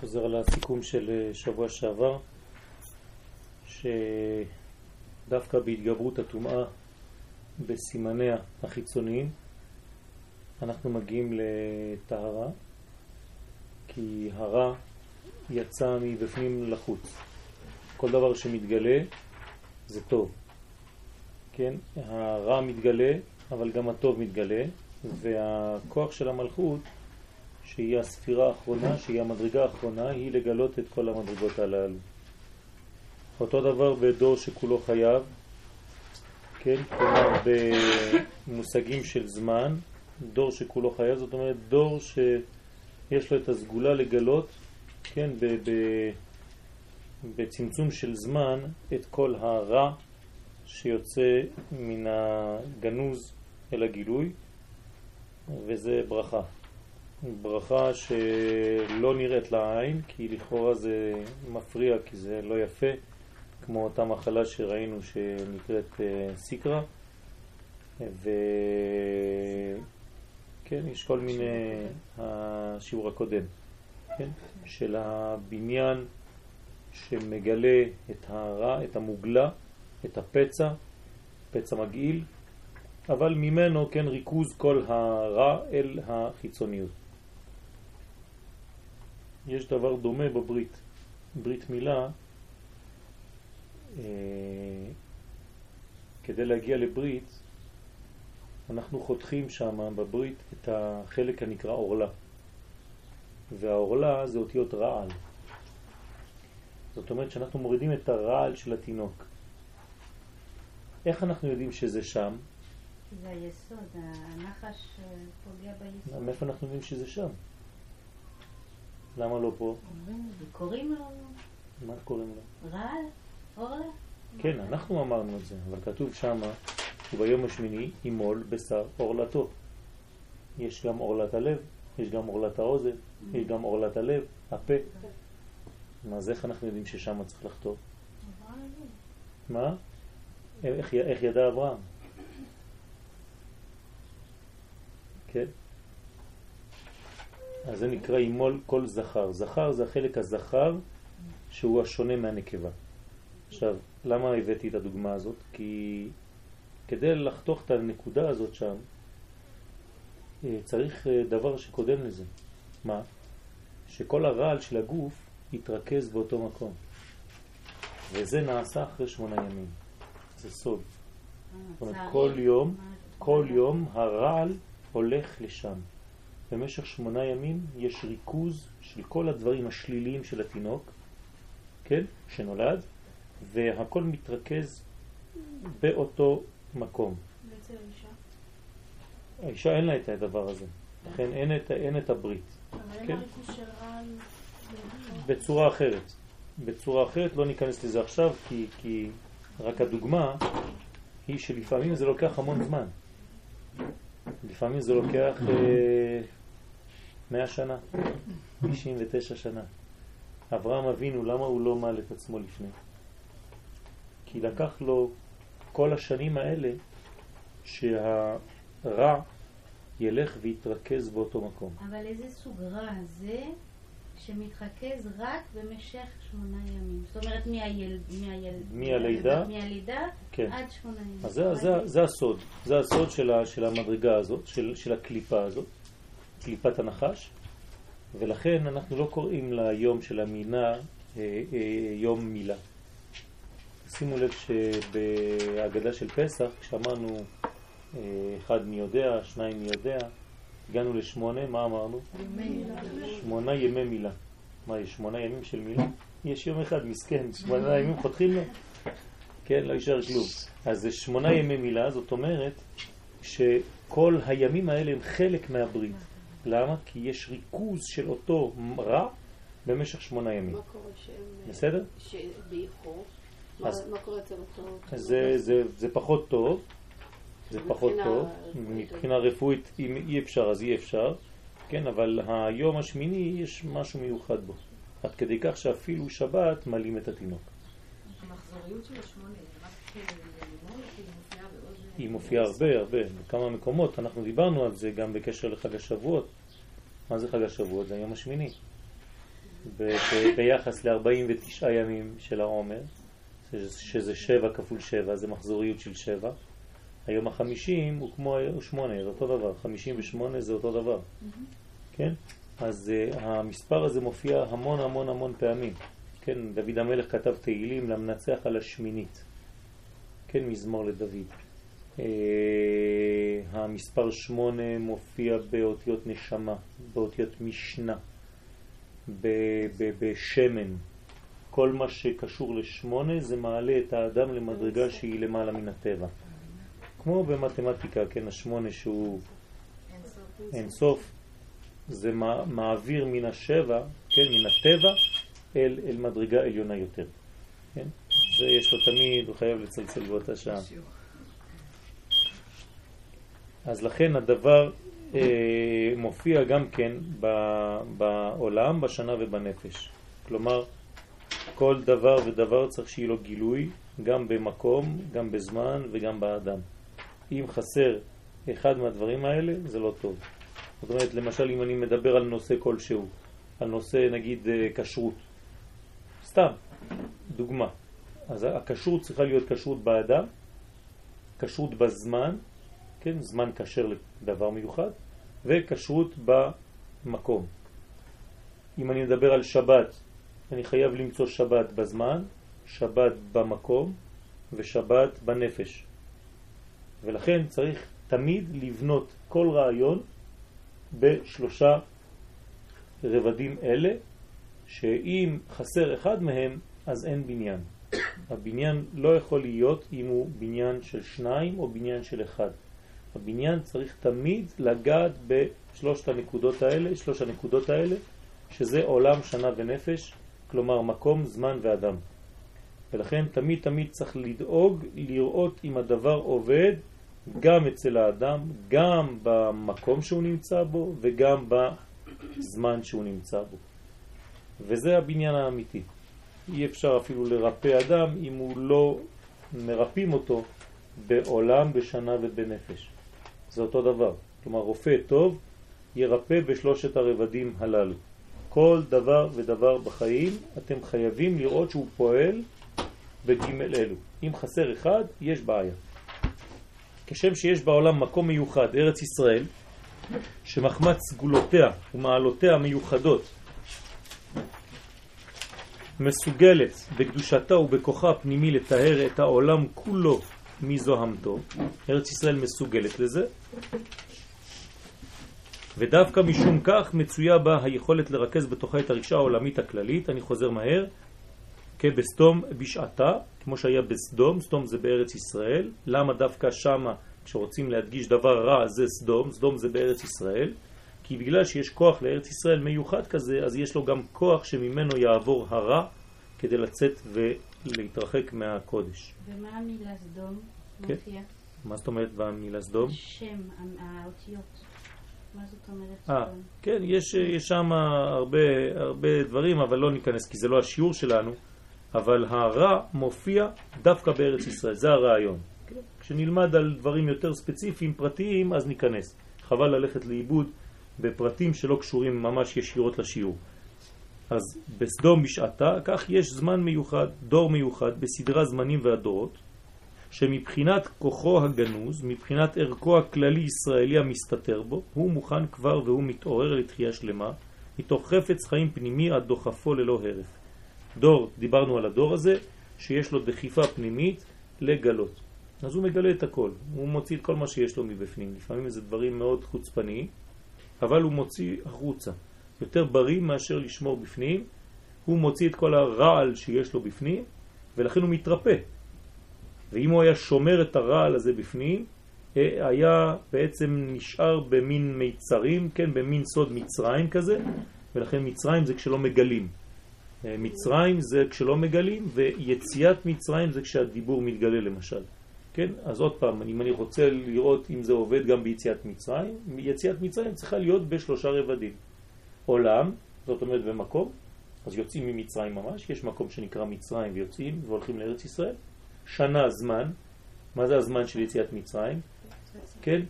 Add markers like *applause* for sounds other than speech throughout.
חוזר על הסיכום של אה, שבוע שעבר, שדווקא בהתגברות הטומאה בסימניה החיצוניים אנחנו מגיעים לטהרה, כי הרע יצא מבפנים לחוץ. כל דבר שמתגלה זה טוב. כן? הרע מתגלה, אבל גם הטוב מתגלה, והכוח של המלכות שהיא הספירה האחרונה, שהיא המדרגה האחרונה, היא לגלות את כל המדרגות הללו. אותו דבר בדור שכולו חייב, כן, כלומר במושגים של זמן, דור שכולו חייב, זאת אומרת דור שיש לו את הסגולה לגלות, כן, בצמצום של זמן את כל הרע שיוצא מן הגנוז אל הגילוי, וזה ברכה. ברכה שלא נראית לעין, כי לכאורה זה מפריע, כי זה לא יפה, כמו אותה מחלה שראינו שנקראת אה, סיקרה. וכן, יש כל מיני, השיעור הקודם, כן? של הבניין שמגלה את הרע, את המוגלה, את הפצע, פצע מגעיל, אבל ממנו כן ריכוז כל הרע אל החיצוניות. יש דבר דומה בברית. ברית מילה, אה, כדי להגיע לברית, אנחנו חותכים שם בברית את החלק הנקרא אורלה. והאורלה זה אותיות רעל. זאת אומרת שאנחנו מורידים את הרעל של התינוק. איך אנחנו יודעים שזה שם? זה היסוד, הנחש פוגע ביסוד. מאיפה אנחנו יודעים שזה שם? למה לא פה? קוראים לו... מה קוראים לו? רעל? אורלה? כן, אנחנו אמרנו את זה, אבל כתוב שם, וביום השמיני ימול בשר אורלתו. יש גם אורלת הלב, יש גם אורלת האוזן, יש גם אורלת הלב, הפה. מה זה, איך אנחנו יודעים ששם צריך לחתור? מה? איך, איך ידע אברהם? כן? אז זה נקרא אימול כל זכר. זכר זה החלק הזכר שהוא השונה מהנקבה. עכשיו, למה הבאתי את הדוגמה הזאת? כי כדי לחתוך את הנקודה הזאת שם, אה, צריך אה, דבר שקודם לזה. מה? שכל הרעל של הגוף יתרכז באותו מקום. וזה נעשה אחרי שמונה ימים. זה סוד. זאת אומרת, כל יום, כל יום הרעל הולך לשם. במשך שמונה ימים יש ריכוז של כל הדברים השליליים של התינוק, כן, שנולד, והכל מתרכז באותו מקום. בעצם האישה? האישה אין לה את הדבר הזה, לכן אין את, אין את הברית. אבל אין כן? הריכוז של רעל... בצורה אחרת. בצורה אחרת, לא ניכנס לזה עכשיו, כי, כי רק הדוגמה היא שלפעמים זה לוקח המון זמן. לפעמים זה לוקח אה, 100 שנה, 99 שנה. אברהם אבינו, למה הוא לא מעל את עצמו לפני? כי לקח לו כל השנים האלה שהרע ילך ויתרכז באותו מקום. אבל איזה סוג רע זה שמתרכז רק במשך שמונה ימים? זאת אומרת, מהיל... מהיל... מהלידה? מהלידה כן. עד שמונה ימים. אז זה, זה, זה הסוד, זה הסוד של, ה, של המדרגה הזאת, של, של הקליפה הזאת, קליפת הנחש, ולכן אנחנו לא קוראים ליום של המינה אה, אה, יום מילה. שימו לב שבהגדה של פסח, כשאמרנו אה, אחד מי יודע, שניים מי יודע, הגענו לשמונה, מה אמרנו? שמונה ימי מילה. מה, יש שמונה ימים של מילה? יש יום אחד, מסכן, שמונה ימים חותכים לו. כן, לא יישאר כלום. אז זה שמונה ימי מילה, זאת אומרת שכל הימים האלה הם חלק מהברית. למה? כי יש ריכוז של אותו רע במשך שמונה ימים. מה קורה שהם... בסדר? שבאיחור? מה אז- מה קורה אצל אותו... זה, זה, זה פחות טוב, זה פחות טוב. מבחינה רפואית אם אי אפשר אז אי אפשר, כן, אבל היום השמיני יש משהו מיוחד בו, עד כדי כך שאפילו שבת מלאים את התינוק. המחזוריות של השמונה, זה רק לימון, כי היא מופיעה בעוד... היא מופיעה הרבה הרבה, בכמה מקומות, אנחנו דיברנו על זה גם בקשר לחג השבועות. מה זה חג השבועות? זה היום השמיני. ביחס ל-49 ימים של העומר, שזה 7 כפול 7, זה מחזוריות של 7. היום החמישים הוא כמו שמונה, זה אותו דבר, 58 זה אותו דבר, כן? אז uh, המספר הזה מופיע המון המון המון פעמים, כן? דוד המלך כתב תהילים למנצח על השמינית, כן? מזמור לדוד. Uh, המספר שמונה מופיע באותיות נשמה, באותיות משנה, בשמן. כל מה שקשור לשמונה זה מעלה את האדם למדרגה שהיא למעלה מן הטבע. כמו במתמטיקה, כן, השמונה שהוא אין סוף, זה מעביר מן השבע, כן, מן הטבע, אל, אל מדרגה עליונה יותר. כן? זה יש לו תמיד, הוא חייב לצלצל באותה שעה. אז לכן הדבר אה, מופיע גם כן ב, בעולם, בשנה ובנפש. כלומר, כל דבר ודבר צריך שיהיה לו גילוי, גם במקום, גם בזמן וגם באדם. אם חסר אחד מהדברים האלה, זה לא טוב. זאת אומרת, למשל, אם אני מדבר על נושא כלשהו, על נושא, נגיד, אה, כשרות, סתם, דוגמה. אז הכשרות צריכה להיות כשרות באדם, כשרות בזמן, כן, זמן כשר לדבר מיוחד, וכשרות במקום. אם אני מדבר על שבת, אני חייב למצוא שבת בזמן, שבת במקום ושבת בנפש. ולכן צריך תמיד לבנות כל רעיון בשלושה רבדים אלה, שאם חסר אחד מהם, אז אין בניין. הבניין לא יכול להיות אם הוא בניין של שניים או בניין של אחד. הבניין צריך תמיד לגעת בשלושת הנקודות האלה, שלוש הנקודות האלה, שזה עולם, שנה ונפש, כלומר מקום, זמן ואדם. ולכן תמיד תמיד צריך לדאוג לראות אם הדבר עובד גם אצל האדם, גם במקום שהוא נמצא בו וגם בזמן שהוא נמצא בו. וזה הבניין האמיתי. אי אפשר אפילו לרפא אדם אם הוא לא מרפאים אותו בעולם, בשנה ובנפש. זה אותו דבר. כלומר, רופא טוב ירפא בשלושת הרבדים הללו. כל דבר ודבר בחיים אתם חייבים לראות שהוא פועל בג' אלו. אם חסר אחד, יש בעיה. כשם שיש בעולם מקום מיוחד, ארץ ישראל, שמחמת סגולותיה ומעלותיה מיוחדות מסוגלת בקדושתה ובכוחה הפנימי לתאר את העולם כולו מזוהמתו, ארץ ישראל מסוגלת לזה, ודווקא משום כך מצויה בה היכולת לרכז בתוכה את הרגשה העולמית הכללית, אני חוזר מהר, כבסתום בשעתה, כמו שהיה בסדום, סדום זה בארץ ישראל, למה דווקא שמה כשרוצים להדגיש דבר רע זה סדום, סדום זה בארץ ישראל, כי בגלל שיש כוח לארץ ישראל מיוחד כזה, אז יש לו גם כוח שממנו יעבור הרע כדי לצאת ולהתרחק מהקודש. ומה המילה סדום כן. מופיע? מה זאת אומרת במילה סדום? שם, האותיות. מה זאת אומרת אה, סדום? כן, יש, יש שם הרבה, הרבה דברים, אבל לא ניכנס כי זה לא השיעור שלנו, אבל הרע מופיע דווקא בארץ ישראל, זה הרעיון. כן? כשנלמד על דברים יותר ספציפיים, פרטיים, אז ניכנס. חבל ללכת לאיבוד בפרטים שלא קשורים ממש ישירות לשיעור. אז בסדום בשעתה, כך יש זמן מיוחד, דור מיוחד, בסדרה זמנים והדורות, שמבחינת כוחו הגנוז, מבחינת ערכו הכללי ישראלי המסתתר בו, הוא מוכן כבר והוא מתעורר לתחייה שלמה, מתוך חפץ חיים פנימי עד דוחפו ללא הרף. דור, דיברנו על הדור הזה, שיש לו דחיפה פנימית לגלות. אז הוא מגלה את הכל, הוא מוציא את כל מה שיש לו מבפנים. לפעמים זה דברים מאוד חוצפניים, אבל הוא מוציא החוצה. יותר בריא מאשר לשמור בפנים, הוא מוציא את כל הרעל שיש לו בפנים, ולכן הוא מתרפא. ואם הוא היה שומר את הרעל הזה בפנים, אה, היה בעצם נשאר במין מיצרים, כן, במין סוד מצרים כזה, ולכן מצרים זה כשלא מגלים. אה, מצרים זה כשלא מגלים, ויציאת מצרים זה כשהדיבור מתגלה למשל. כן? אז עוד פעם, אם אני רוצה לראות אם זה עובד גם ביציאת מצרים, יציאת מצרים צריכה להיות בשלושה רבדים. עולם, זאת אומרת במקום, אז יוצאים ממצרים ממש, יש מקום שנקרא מצרים ויוצאים והולכים לארץ ישראל. שנה זמן, מה זה הזמן של יציאת מצרים? כן?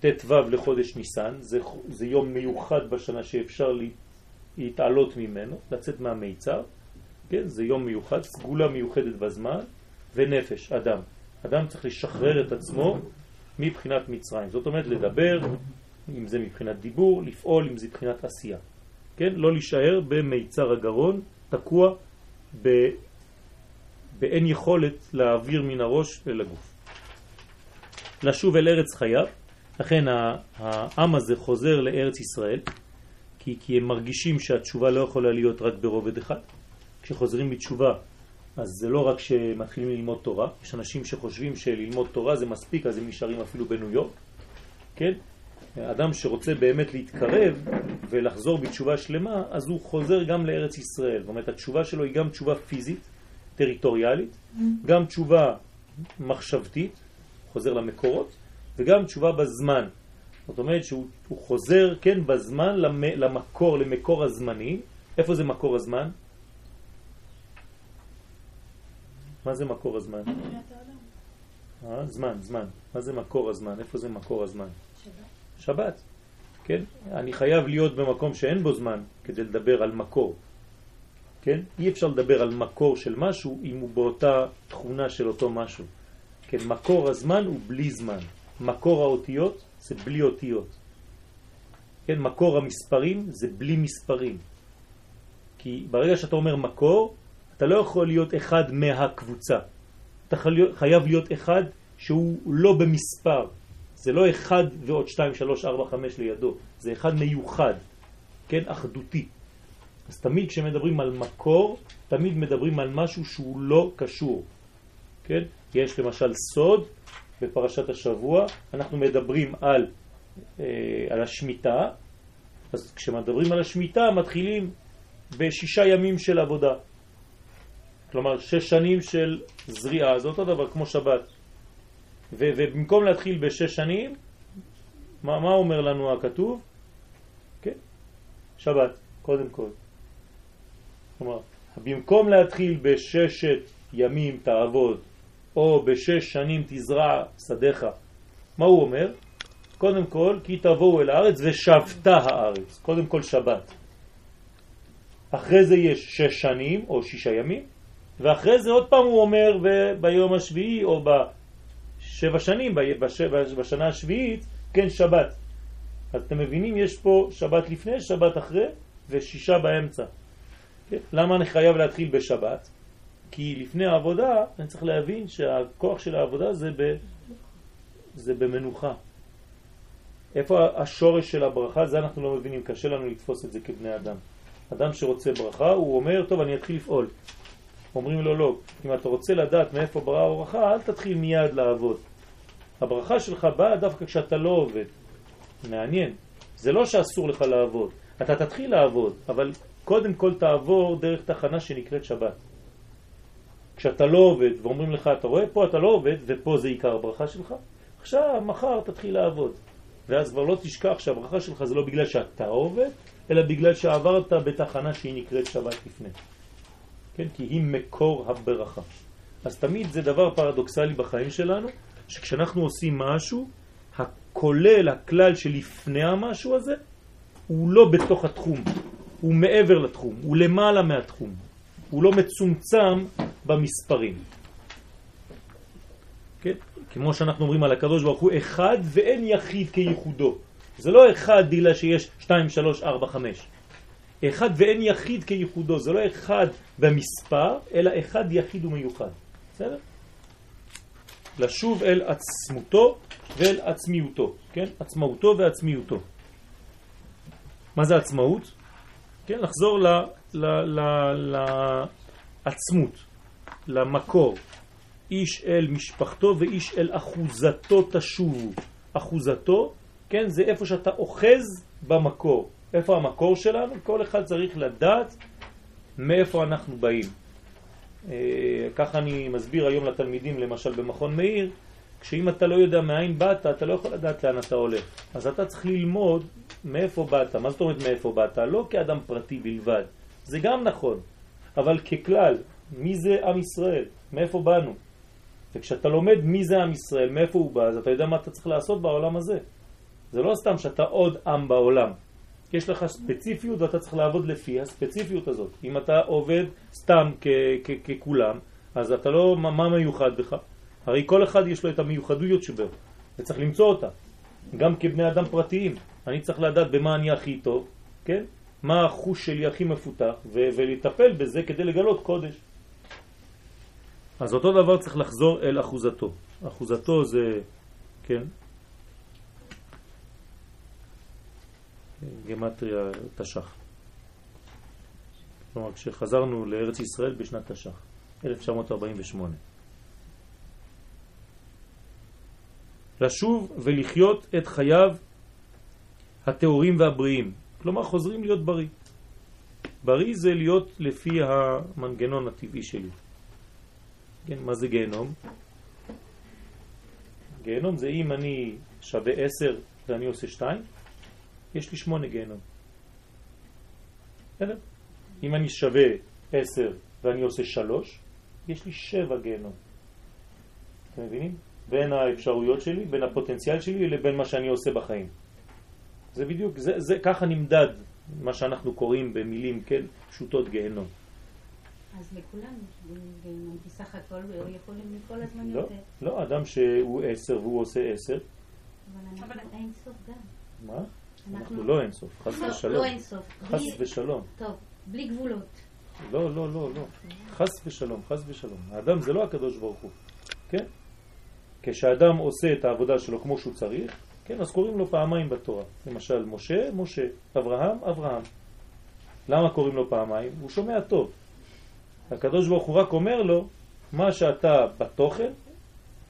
ט"ו לחודש ניסן, זה, זה יום מיוחד בשנה שאפשר להתעלות ממנו, לצאת מהמיצר, כן? זה יום מיוחד, סגולה מיוחדת בזמן, ונפש, אדם. אדם צריך לשחרר את עצמו מבחינת מצרים. זאת אומרת, לדבר, אם זה מבחינת דיבור, לפעול, אם זה מבחינת עשייה. כן? לא להישאר במיצר הגרון, תקוע ב... באין יכולת להעביר מן הראש אל הגוף. לשוב אל ארץ חייו, לכן העם הזה חוזר לארץ ישראל, כי, כי הם מרגישים שהתשובה לא יכולה להיות רק ברובד אחד. כשחוזרים בתשובה, אז זה לא רק שמתחילים ללמוד תורה, יש אנשים שחושבים שללמוד תורה זה מספיק, אז הם נשארים אפילו בניו יורק, כן? אדם שרוצה באמת להתקרב ולחזור בתשובה שלמה, אז הוא חוזר גם לארץ ישראל. זאת אומרת, התשובה שלו היא גם תשובה פיזית, טריטוריאלית, גם תשובה מחשבתית, חוזר למקורות, וגם תשובה בזמן. זאת אומרת שהוא חוזר, כן, בזמן למקור, למקור הזמני. איפה זה מקור הזמן? מה זה מקור הזמן? אה, זמן, זמן. מה זה מקור הזמן? איפה זה מקור הזמן? שבת. שבת, כן? אני חייב להיות במקום שאין בו זמן כדי לדבר על מקור. כן? אי אפשר לדבר על מקור של משהו אם הוא באותה תכונה של אותו משהו. כן, מקור הזמן הוא בלי זמן. מקור האותיות זה בלי אותיות. כן, מקור המספרים זה בלי מספרים. כי ברגע שאתה אומר מקור, אתה לא יכול להיות אחד מהקבוצה. אתה חייב להיות אחד שהוא לא במספר. זה לא אחד ועוד שתיים, שלוש, ארבע, חמש לידו. זה אחד מיוחד, כן, אחדותי. אז תמיד כשמדברים על מקור, תמיד מדברים על משהו שהוא לא קשור. כן? יש למשל סוד בפרשת השבוע, אנחנו מדברים על, אה, על השמיטה, אז כשמדברים על השמיטה מתחילים בשישה ימים של עבודה. כלומר, שש שנים של זריעה, זה אותו דבר כמו שבת. ובמקום להתחיל בשש שנים, מה, מה אומר לנו הכתוב? כן, שבת, קודם כל. כלומר, במקום להתחיל בששת ימים תעבוד, או בשש שנים תזרע שדיך, מה הוא אומר? קודם כל, כי תבואו אל הארץ ושבתה הארץ. קודם כל שבת. אחרי זה יש שש שנים או שישה ימים, ואחרי זה עוד פעם הוא אומר ביום השביעי או בשבע שנים, בשנה השביעית, כן שבת. אתם מבינים, יש פה שבת לפני, שבת אחרי ושישה באמצע. למה אני חייב להתחיל בשבת? כי לפני העבודה אני צריך להבין שהכוח של העבודה זה, ב, זה במנוחה. איפה השורש של הברכה? זה אנחנו לא מבינים, קשה לנו לתפוס את זה כבני אדם. אדם שרוצה ברכה, הוא אומר, טוב, אני אתחיל לפעול. אומרים לו, לא, אם אתה רוצה לדעת מאיפה ברכה הברכה, אל תתחיל מיד לעבוד. הברכה שלך באה דווקא כשאתה לא עובד. מעניין. זה לא שאסור לך לעבוד. אתה תתחיל לעבוד, אבל קודם כל תעבור דרך תחנה שנקראת שבת. כשאתה לא עובד ואומרים לך, אתה רואה פה אתה לא עובד ופה זה עיקר הברכה שלך, עכשיו, מחר תתחיל לעבוד. ואז כבר לא תשכח שהברכה שלך זה לא בגלל שאתה עובד, אלא בגלל שעברת בתחנה שהיא נקראת שבת לפני. כן? כי היא מקור הברכה. אז תמיד זה דבר פרדוקסלי בחיים שלנו, שכשאנחנו עושים משהו, הכולל, הכלל שלפני המשהו הזה, הוא לא בתוך התחום, הוא מעבר לתחום, הוא למעלה מהתחום, הוא לא מצומצם במספרים. כן? כמו שאנחנו אומרים על הקדוש ברוך הוא, אחד ואין יחיד כייחודו. זה לא אחד דילה שיש 2, 3, 4, 5. אחד ואין יחיד כייחודו, זה לא אחד במספר, אלא אחד יחיד ומיוחד. בסדר? לשוב אל עצמותו ואל עצמיותו, כן? עצמאותו ועצמיותו. מה זה עצמאות? כן, לחזור לעצמות, למקור. איש אל משפחתו ואיש אל אחוזתו תשובו. אחוזתו, כן, זה איפה שאתה אוחז במקור. איפה המקור שלנו? כל אחד צריך לדעת מאיפה אנחנו באים. אה, ככה אני מסביר היום לתלמידים, למשל במכון מאיר, כשאם אתה לא יודע מאין באת, אתה לא יכול לדעת לאן אתה הולך. אז אתה צריך ללמוד מאיפה באת. מה זאת אומרת מאיפה באת? לא כאדם פרטי בלבד. זה גם נכון. אבל ככלל, מי זה עם ישראל? מאיפה באנו? וכשאתה לומד מי זה עם ישראל, מאיפה הוא בא, אז אתה יודע מה אתה צריך לעשות בעולם הזה. זה לא סתם שאתה עוד עם בעולם. יש לך ספציפיות ואתה צריך לעבוד לפי הספציפיות הזאת. אם אתה עובד סתם ככולם, אז אתה לא, מה מיוחד בך? הרי כל אחד יש לו את המיוחדויות שבו, וצריך למצוא אותה. גם כבני אדם פרטיים, אני צריך לדעת במה אני הכי טוב, כן? מה החוש שלי הכי מפותח, ולטפל בזה כדי לגלות קודש. אז אותו דבר צריך לחזור אל אחוזתו. אחוזתו זה, כן, גמטריה תש"ח. כלומר, כשחזרנו לארץ ישראל בשנת תש"ח, 1948. לשוב ולחיות את חייו התיאורים והבריאים. כלומר, חוזרים להיות בריא. בריא זה להיות לפי המנגנון הטבעי שלי. כן, מה זה גיהנום? גיהנום זה אם אני שווה 10 ואני עושה 2, יש לי 8 גיהנום. בסדר? אם אני שווה 10 ואני עושה 3, יש לי 7 גיהנום. אתם מבינים? בין האפשרויות שלי, בין הפוטנציאל שלי לבין מה שאני עושה בחיים. זה בדיוק, זה, זה ככה נמדד מה שאנחנו קוראים במילים, כן, פשוטות גיהנום. אז לכולם גיהנום, כי סך הכל יכולים כל הזמן לא, לא, אדם שהוא עשר והוא עושה עשר. אבל אנחנו אין סוף גם. מה? אנחנו לא אין סוף, חס לא, ושלום. לא אין סוף. חס ושלום. טוב, בלי גבולות. לא, לא, לא, לא. חס ושלום, חס ושלום. האדם זה לא הקדוש ברוך הוא, כן? כשאדם עושה את העבודה שלו כמו שהוא צריך, כן, אז קוראים לו פעמיים בתורה. למשל, משה, משה, אברהם, אברהם. למה קוראים לו פעמיים? הוא שומע טוב. הקדוש ברוך הוא רק אומר לו, מה שאתה בתוכן,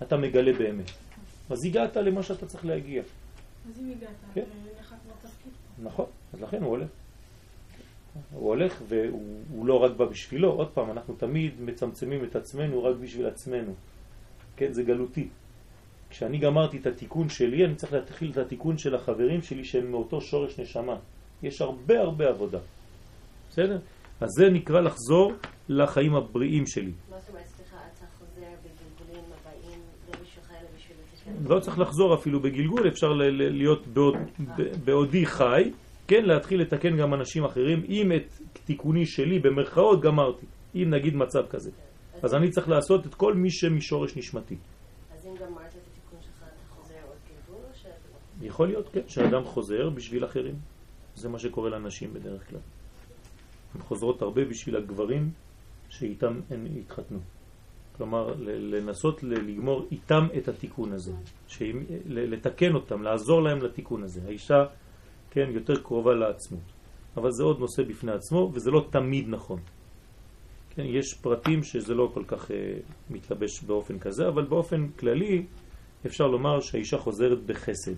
אתה מגלה באמת. אז הגעת למה שאתה צריך להגיע. אז אם הגעת, כן? תפקיד. נכון, אז לכן הוא הולך. הוא הולך והוא לא רק בא בשבילו, עוד פעם, אנחנו תמיד מצמצמים את עצמנו רק בשביל עצמנו. כן, זה גלותי. כשאני גמרתי את התיקון שלי, אני צריך להתחיל את התיקון של החברים שלי שהם מאותו שורש נשמה. יש הרבה הרבה עבודה. בסדר? אז זה נקרא לחזור לחיים הבריאים שלי. מה זאת אומרת, סליחה, אתה חוזר בגלגולים הבאים, לא בשבילך אלא בשביל לא צריך לחזור אפילו בגלגול, אפשר להיות בעוד, בעודי חי, כן, להתחיל לתקן גם אנשים אחרים, אם את תיקוני שלי במרכאות גמרתי, אם נגיד מצב כזה. אז אני צריך לעשות את כל מי שמשורש נשמתי. אז אם גמרת את התיקון שלך, אתה חוזר עוד גלגול או שאתה לא? יכול להיות, כן, שאדם חוזר בשביל אחרים. זה מה שקורה לנשים בדרך כלל. הן חוזרות הרבה בשביל הגברים שאיתם הן התחתנו. כלומר, לנסות לגמור איתם את התיקון הזה, לתקן אותם, לעזור להם לתיקון הזה. האישה, כן, יותר קרובה לעצמות. אבל זה עוד נושא בפני עצמו, וזה לא תמיד נכון. כן, יש פרטים שזה לא כל כך uh, מתלבש באופן כזה, אבל באופן כללי אפשר לומר שהאישה חוזרת בחסד.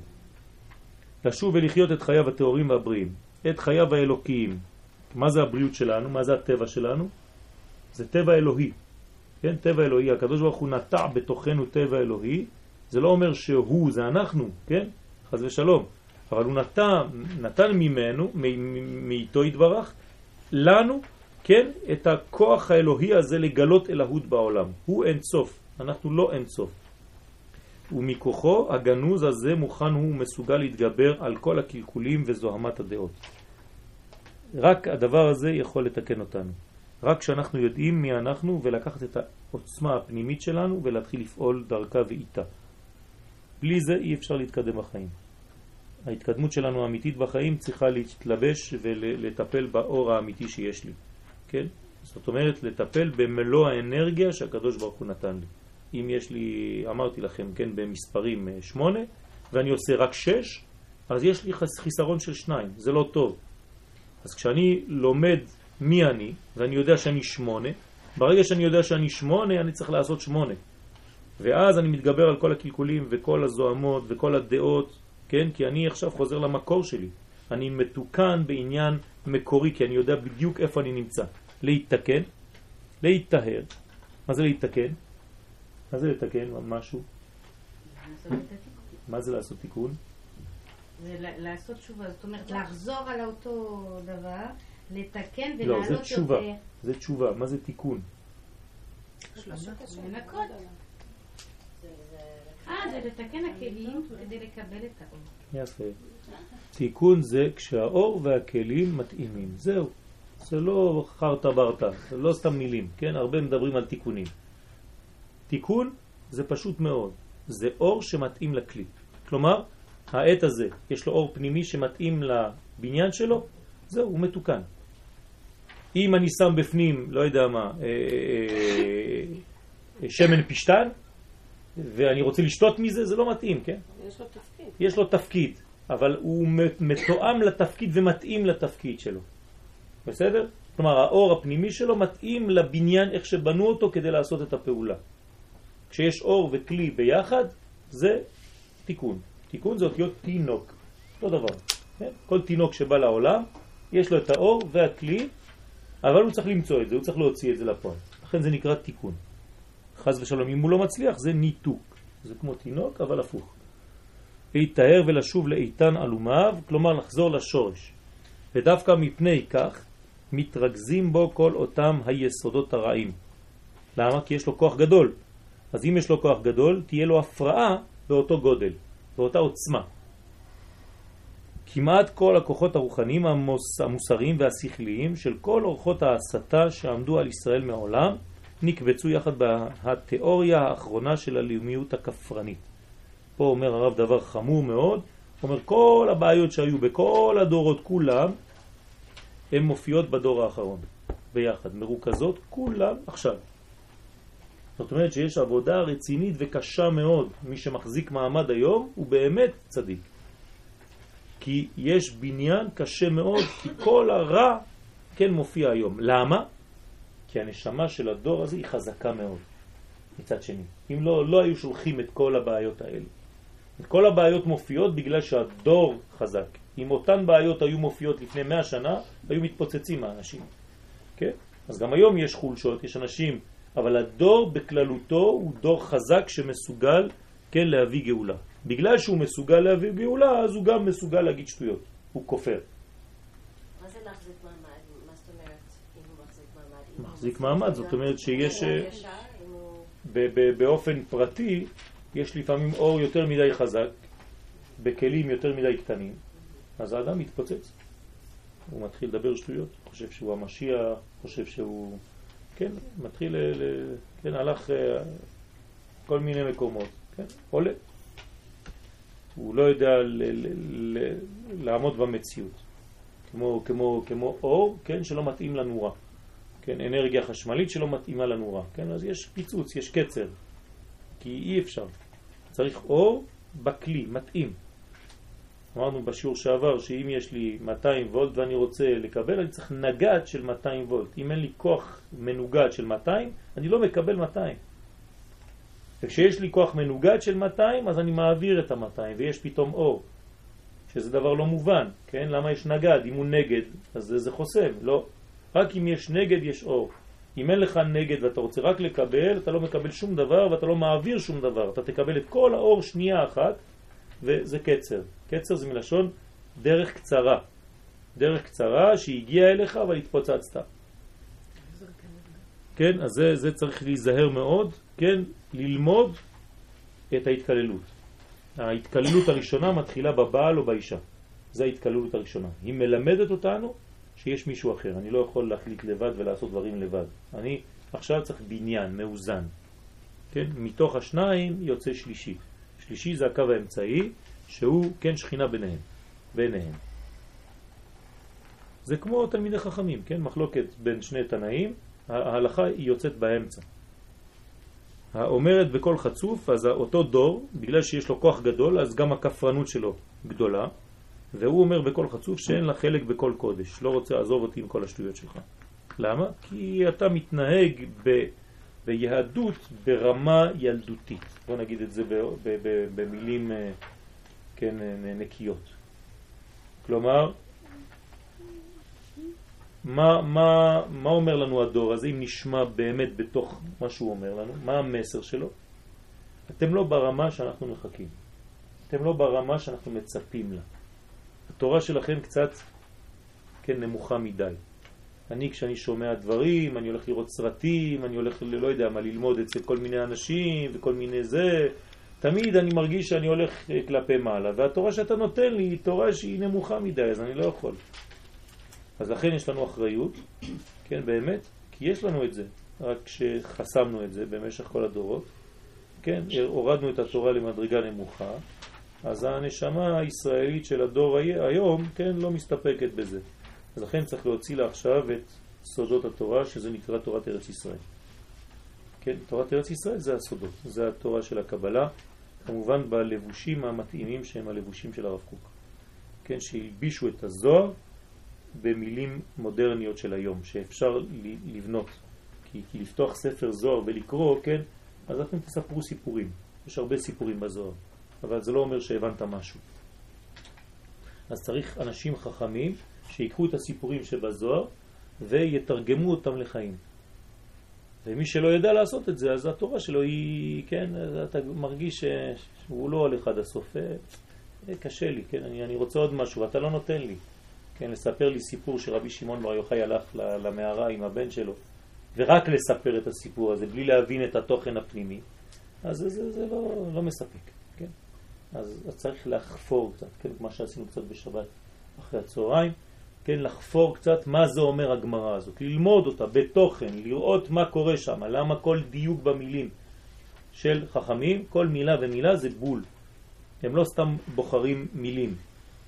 לשוב ולחיות את חייו התיאורים והבריאים, את חייו האלוקיים. מה זה הבריאות שלנו? מה זה הטבע שלנו? זה טבע אלוהי. כן, טבע אלוהי, הקדוש ברוך הוא נטע בתוכנו טבע אלוהי, זה לא אומר שהוא, זה אנחנו, כן? חז ושלום. אבל הוא נטע, נתן ממנו, מאיתו התברך, לנו, כן, את הכוח האלוהי הזה לגלות אלוהות בעולם. הוא אין סוף, אנחנו לא אין סוף. ומכוחו הגנוז הזה מוכן הוא מסוגל להתגבר על כל הקלקולים וזוהמת הדעות. רק הדבר הזה יכול לתקן אותנו. רק כשאנחנו יודעים מי אנחנו ולקחת את העוצמה הפנימית שלנו ולהתחיל לפעול דרכה ואיתה. בלי זה אי אפשר להתקדם בחיים. ההתקדמות שלנו האמיתית בחיים צריכה להתלבש ולטפל באור האמיתי שיש לי. כן? זאת אומרת, לטפל במלוא האנרגיה שהקדוש ברוך הוא נתן לי. אם יש לי, אמרתי לכם, כן, במספרים אה, שמונה, ואני עושה רק שש, אז יש לי חיסרון של שניים, זה לא טוב. אז כשאני לומד מי אני, ואני יודע שאני שמונה, ברגע שאני יודע שאני שמונה, אני צריך לעשות שמונה. ואז אני מתגבר על כל הקלקולים וכל הזוהמות וכל הדעות, כן? כי אני עכשיו חוזר למקור שלי. אני מתוקן בעניין מקורי, כי אני יודע בדיוק איפה אני נמצא. להתתקן, להתטהר. מה זה להתתקן? מה זה לתקן משהו? מה זה לעשות תיקון? זה לעשות תשובה, זאת אומרת לחזור על אותו דבר, לתקן ולעלות יותר. לא, זה תשובה, זה תשובה, מה זה תיקון? לנקות. אה, זה לתקן הכלים כדי לקבל את האור. יפה. תיקון זה כשהאור והכלים מתאימים. זהו. זה לא חרטה ברטה, זה לא סתם מילים, כן? הרבה מדברים על תיקונים. תיקון זה פשוט מאוד. זה אור שמתאים לכלי. כלומר, העט הזה, יש לו אור פנימי שמתאים לבניין שלו, זהו, הוא מתוקן. אם אני שם בפנים, לא יודע מה, אה, אה, אה, שמן פשטן, ואני רוצה לשתות מזה, זה לא מתאים, כן? יש לו תפקיד. יש לו תפקיד, אבל הוא מתואם לתפקיד ומתאים לתפקיד שלו. בסדר? כלומר, האור הפנימי שלו מתאים לבניין איך שבנו אותו כדי לעשות את הפעולה. כשיש אור וכלי ביחד, זה תיקון. תיקון זה אותיות תינוק, אותו דבר. כן? כל תינוק שבא לעולם, יש לו את האור והכלי, אבל הוא צריך למצוא את זה, הוא צריך להוציא את זה לפועל. לכן זה נקרא תיקון. חז ושלום, אם הוא לא מצליח, זה ניתוק. זה כמו תינוק, אבל הפוך. להתאר ולשוב לאיתן אלומיו, כלומר לחזור לשורש. ודווקא מפני כך מתרכזים בו כל אותם היסודות הרעים. למה? כי יש לו כוח גדול. אז אם יש לו כוח גדול, תהיה לו הפרעה באותו גודל, באותה עוצמה. כמעט כל הכוחות הרוחניים המוס, המוסריים והשכליים של כל אורחות ההסתה שעמדו על ישראל מעולם נקבצו יחד בתיאוריה האחרונה של הלאומיות הכפרנית. פה אומר הרב דבר חמור מאוד, אומר כל הבעיות שהיו בכל הדורות כולם, הן מופיעות בדור האחרון, ביחד, מרוכזות כולם עכשיו. זאת אומרת שיש עבודה רצינית וקשה מאוד. מי שמחזיק מעמד היום הוא באמת צדיק. כי יש בניין קשה מאוד, כי כל הרע כן מופיע היום. למה? כי הנשמה של הדור הזה היא חזקה מאוד, מצד שני. אם לא, לא היו שולחים את כל הבעיות האלה. כל הבעיות מופיעות בגלל שהדור חזק. אם אותן בעיות היו מופיעות לפני מאה שנה, היו מתפוצצים האנשים. כן? אז גם היום יש חולשות, יש אנשים, אבל הדור בכללותו הוא דור חזק שמסוגל, כן, להביא גאולה. בגלל שהוא מסוגל להביא גאולה, אז הוא גם מסוגל להגיד שטויות. הוא כופר. מה זה להחזיק מעמד? מה זאת אומרת אם הוא מחזיק מעמד? מחזיק מעמד, זאת אומרת שיש... אה, באופן פרטי יש לפעמים אור יותר מדי חזק, בכלים יותר מדי קטנים, אז האדם מתפוצץ. הוא מתחיל לדבר שטויות, חושב שהוא המשיח, חושב שהוא... כן, מתחיל, ל- ל- כן, הלך אה, כל מיני מקומות, כן, עולה. הוא לא יודע ל- ל- ל- לעמוד במציאות, כמו, כמו, כמו אור, כן, שלא מתאים לנורה. כן, אנרגיה חשמלית שלא מתאימה לנורה, כן, אז יש פיצוץ, יש קצר, כי אי אפשר. צריך אור בכלי, מתאים. אמרנו בשיעור שעבר שאם יש לי 200 וולט ואני רוצה לקבל, אני צריך נגד של 200 וולט. אם אין לי כוח מנוגד של 200, אני לא מקבל 200. וכשיש לי כוח מנוגד של 200, אז אני מעביר את ה-200 ויש פתאום אור, שזה דבר לא מובן, כן? למה יש נגד? אם הוא נגד, אז זה, זה חוסם, לא. רק אם יש נגד יש אור. אם אין לך נגד ואתה רוצה רק לקבל, אתה לא מקבל שום דבר ואתה לא מעביר שום דבר. אתה תקבל את כל האור שנייה אחת, וזה קצר. קצר זה מלשון דרך קצרה. דרך קצרה שהגיעה אליך אבל התפוצצת. כן, אז זה, זה צריך להיזהר מאוד, כן, ללמוד את ההתקללות. ההתקללות הראשונה מתחילה בבעל או באישה. זה ההתקללות הראשונה. היא מלמדת אותנו שיש מישהו אחר. אני לא יכול להחליט לבד ולעשות דברים לבד. אני עכשיו צריך בניין, מאוזן. כן? מתוך השניים יוצא שלישי. שלישי זה הקו האמצעי, שהוא כן שכינה ביניהם, ביניהם. זה כמו תלמידי חכמים, כן? מחלוקת בין שני תנאים, ההלכה היא יוצאת באמצע. האומרת בכל חצוף, אז אותו דור, בגלל שיש לו כוח גדול, אז גם הכפרנות שלו גדולה, והוא אומר בכל חצוף שאין לה חלק בכל קודש, לא רוצה לעזוב אותי עם כל השטויות שלך. למה? כי אתה מתנהג ב, ביהדות ברמה ילדותית. בוא נגיד את זה במילים אה, כן, נקיות. כלומר, מה, מה, מה אומר לנו הדור הזה, אם נשמע באמת בתוך מה שהוא אומר לנו, מה המסר שלו? אתם לא ברמה שאנחנו מחכים. אתם לא ברמה שאנחנו מצפים לה. התורה שלכם קצת, כן, נמוכה מדי. אני, כשאני שומע דברים, אני הולך לראות סרטים, אני הולך, לא יודע מה, ללמוד אצל כל מיני אנשים וכל מיני זה, תמיד אני מרגיש שאני הולך אה, כלפי מעלה, והתורה שאתה נותן לי היא תורה שהיא נמוכה מדי, אז אני לא יכול. אז לכן יש לנו אחריות, כן, באמת, כי יש לנו את זה, רק שחסמנו את זה במשך כל הדורות, כן, הורדנו את התורה למדרגה נמוכה, אז הנשמה הישראלית של הדור היום, כן, לא מסתפקת בזה. אז לכן צריך להוציא לה עכשיו את סודות התורה, שזה נקרא תורת ארץ ישראל. כן, תורת ארץ ישראל זה הסודות, זה התורה של הקבלה, כמובן בלבושים המתאימים שהם הלבושים של הרב קוק. כן, שהלבישו את הזוהר במילים מודרניות של היום, שאפשר לבנות. כי, כי לפתוח ספר זוהר ולקרוא, כן, אז אתם תספרו סיפורים. יש הרבה סיפורים בזוהר, אבל זה לא אומר שהבנת משהו. אז צריך אנשים חכמים שיקחו את הסיפורים שבזוהר ויתרגמו אותם לחיים. ומי שלא יודע לעשות את זה, אז התורה שלו היא, כן, אתה מרגיש שהוא לא הולך עד הסוף. אה, קשה לי, כן, אני, אני רוצה עוד משהו, ואתה לא נותן לי. כן, לספר לי סיפור שרבי שמעון בר יוחאי הלך למערה עם הבן שלו, ורק לספר את הסיפור הזה, בלי להבין את התוכן הפנימי, אז זה, זה, זה לא, לא מספק, כן? אז, צריך לחפור קצת, כן, מה שעשינו קצת בשבת אחרי הצהריים, כן, לחפור קצת מה זה אומר הגמרא הזאת, ללמוד אותה בתוכן, לראות מה קורה שם, למה כל דיוק במילים של חכמים, כל מילה ומילה זה בול. הם לא סתם בוחרים מילים.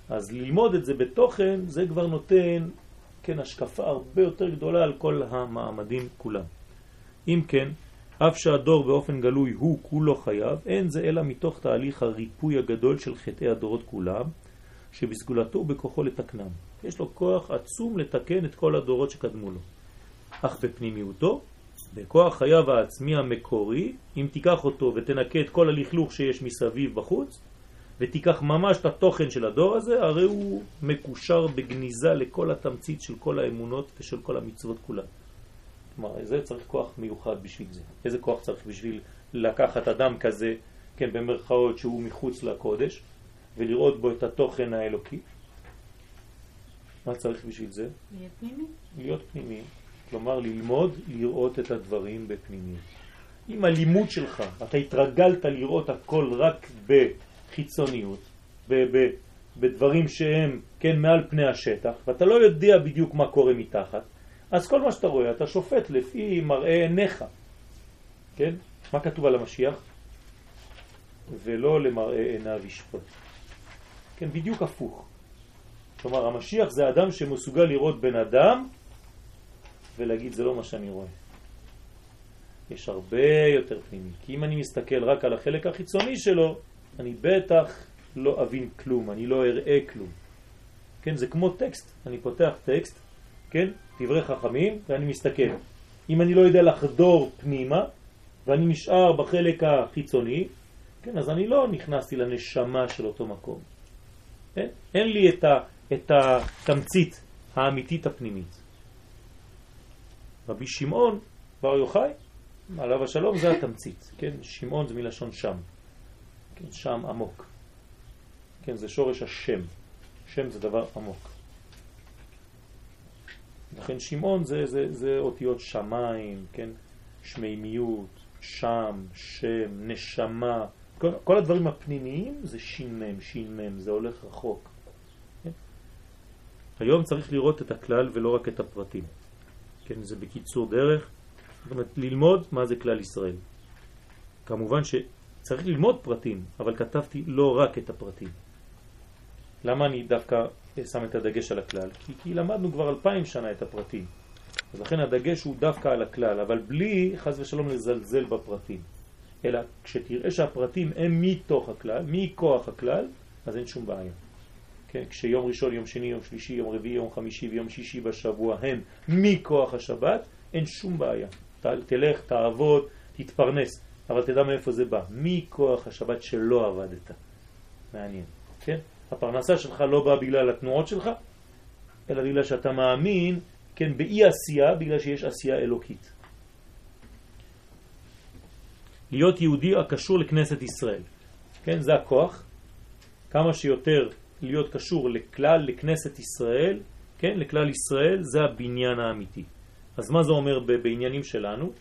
אז ללמוד את זה בתוכן, זה כבר נותן, כן, השקפה הרבה יותר גדולה על כל המעמדים כולם. אם כן, אף שהדור באופן גלוי הוא כולו חייב, אין זה אלא מתוך תהליך הריפוי הגדול של חטאי הדורות כולם, שבסגולתו ובכוחו לתקנם. יש לו כוח עצום לתקן את כל הדורות שקדמו לו. אך בפנימיותו, בכוח חייו העצמי המקורי, אם תיקח אותו ותנקה את כל הלכלוך שיש מסביב בחוץ, ותיקח ממש את התוכן של הדור הזה, הרי הוא מקושר בגניזה לכל התמצית של כל האמונות ושל כל המצוות כולן. כלומר, זה צריך כוח מיוחד בשביל זה. איזה כוח צריך בשביל לקחת אדם כזה, כן, במרכאות שהוא מחוץ לקודש, ולראות בו את התוכן האלוקי. מה צריך בשביל זה? להיות פנימי. להיות פנימי. כלומר, ללמוד לראות את הדברים בפנימיות. אם הלימוד שלך, אתה התרגלת לראות הכל רק ב- ב- בדברים שהם, כן, מעל פני השטח, ואתה לא יודע בדיוק מה קורה מתחת, אז כל מה שאתה רואה, אתה שופט לפי מראה עיניך. כן? מה כתוב על המשיח? ולא למראה עיניו ישפוט. כן, בדיוק הפוך. כלומר, המשיח זה אדם שמסוגל לראות בן אדם ולהגיד זה לא מה שאני רואה. יש הרבה יותר פנימי. כי אם אני מסתכל רק על החלק החיצוני שלו, אני בטח לא אבין כלום, אני לא אראה כלום. כן, זה כמו טקסט. אני פותח טקסט, כן, דברי חכמים, ואני מסתכל. אם אני לא יודע לחדור פנימה, ואני נשאר בחלק החיצוני, כן, אז אני לא נכנסתי לנשמה של אותו מקום. כן? אין לי את, ה, את התמצית האמיתית הפנימית. רבי שמעון בר יוחאי, עליו השלום, זה התמצית. כן? שמעון זה מלשון שם. כן? שם עמוק. כן? זה שורש השם. שם זה דבר עמוק. לכן שמעון זה, זה, זה אותיות שמיים, כן? שמימיות, שם, שם, נשמה, כל, כל הדברים הפנימיים זה ש"מ, ש"מ, זה הולך רחוק. כן? היום צריך לראות את הכלל ולא רק את הפרטים. כן, זה בקיצור דרך, זאת אומרת ללמוד מה זה כלל ישראל. כמובן שצריך ללמוד פרטים, אבל כתבתי לא רק את הפרטים. למה אני דווקא שם את הדגש על הכלל? כי, כי למדנו כבר אלפיים שנה את הפרטים. אז לכן הדגש הוא דווקא על הכלל, אבל בלי חז ושלום לזלזל בפרטים. אלא כשתראה שהפרטים הם מתוך הכלל, מכוח הכלל, אז אין שום בעיה. כן? כשיום ראשון, יום שני, יום שלישי, יום רביעי, יום חמישי ויום שישי בשבוע הם מכוח השבת, אין שום בעיה. תלך, תעבוד, תתפרנס, אבל תדע מאיפה זה בא. מכוח השבת שלא עבדת. מעניין, כן? הפרנסה שלך לא באה בגלל התנועות שלך, אלא בגלל שאתה מאמין, כן, באי עשייה, בגלל שיש עשייה אלוקית. להיות יהודי הקשור לכנסת ישראל. כן, זה הכוח. כמה שיותר להיות קשור לכלל, לכנסת ישראל, כן, לכלל ישראל, זה הבניין האמיתי. אז מה זה אומר בעניינים שלנו?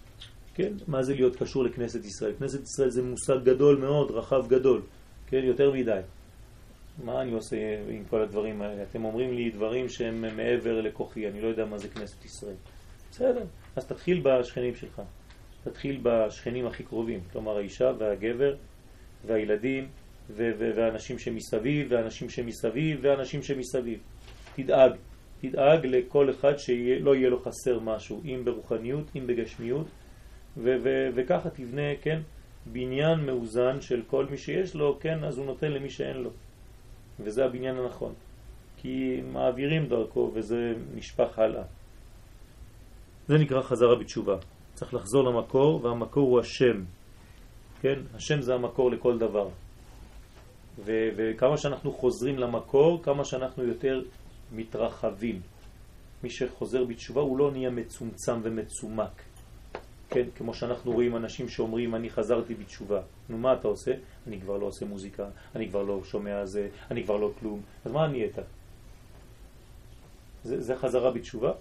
כן? מה זה להיות קשור לכנסת ישראל? כנסת ישראל זה מושג גדול מאוד, רחב גדול, כן? יותר מדי. מה אני עושה עם כל הדברים האלה? אתם אומרים לי דברים שהם מעבר לכוחי, אני לא יודע מה זה כנסת ישראל. בסדר, אז תתחיל בשכנים שלך, תתחיל בשכנים הכי קרובים, כלומר האישה והגבר והילדים והאנשים שמסביב והאנשים שמסביב והאנשים שמסביב. תדאג, תדאג לכל אחד שלא יהיה לו חסר משהו, אם ברוחניות, אם בגשמיות, וככה תבנה, כן, בניין מאוזן של כל מי שיש לו, כן, אז הוא נותן למי שאין לו. וזה הבניין הנכון. כי מעבירים דרכו וזה נשפך הלאה. זה נקרא חזרה בתשובה. צריך לחזור למקור, והמקור הוא השם. כן? השם זה המקור לכל דבר. ו- וכמה שאנחנו חוזרים למקור, כמה שאנחנו יותר מתרחבים. מי שחוזר בתשובה הוא לא נהיה מצומצם ומצומק. כן, כמו שאנחנו רואים אנשים שאומרים אני חזרתי בתשובה. נו מה אתה עושה? אני כבר לא עושה מוזיקה, אני כבר לא שומע זה, אני כבר לא כלום. אז מה נהיית? זה, זה חזרה בתשובה?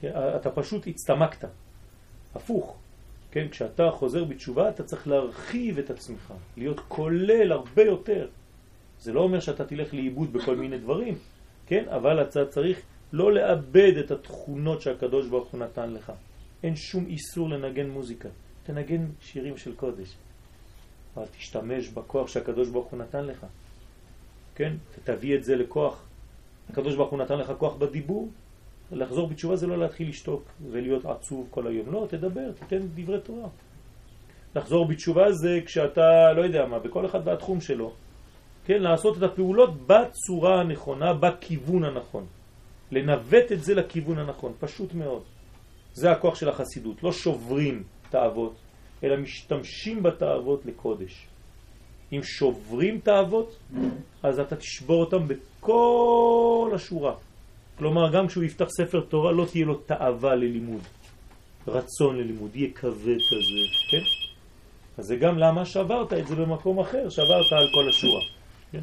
כן, אתה פשוט הצטמקת. הפוך. כן, כשאתה חוזר בתשובה אתה צריך להרחיב את עצמך, להיות כולל הרבה יותר. זה לא אומר שאתה תלך לאיבוד בכל מיני דברים, כן? אבל אתה צריך לא לאבד את התכונות שהקדוש ברוך הוא נתן לך. אין שום איסור לנגן מוזיקה. תנגן שירים של קודש. אבל תשתמש בכוח שהקדוש ברוך הוא נתן לך. כן? תביא את זה לכוח. הקדוש ברוך הוא נתן לך כוח בדיבור. לחזור בתשובה זה לא להתחיל לשתוק ולהיות עצוב כל היום. לא, תדבר, תתן דברי תורה. לחזור בתשובה זה כשאתה, לא יודע מה, בכל אחד והתחום שלו. כן, לעשות את הפעולות בצורה הנכונה, בכיוון הנכון. לנווט את זה לכיוון הנכון, פשוט מאוד. זה הכוח של החסידות, לא שוברים תאוות, אלא משתמשים בתאוות לקודש. אם שוברים תאוות, אז אתה תשבור אותם בכל השורה. כלומר, גם כשהוא יפתח ספר תורה לא תהיה לו תאווה ללימוד, רצון ללימוד, יהיה כבד כזה, כן? אז זה גם למה שברת את זה במקום אחר, שברת על כל השורה. כן?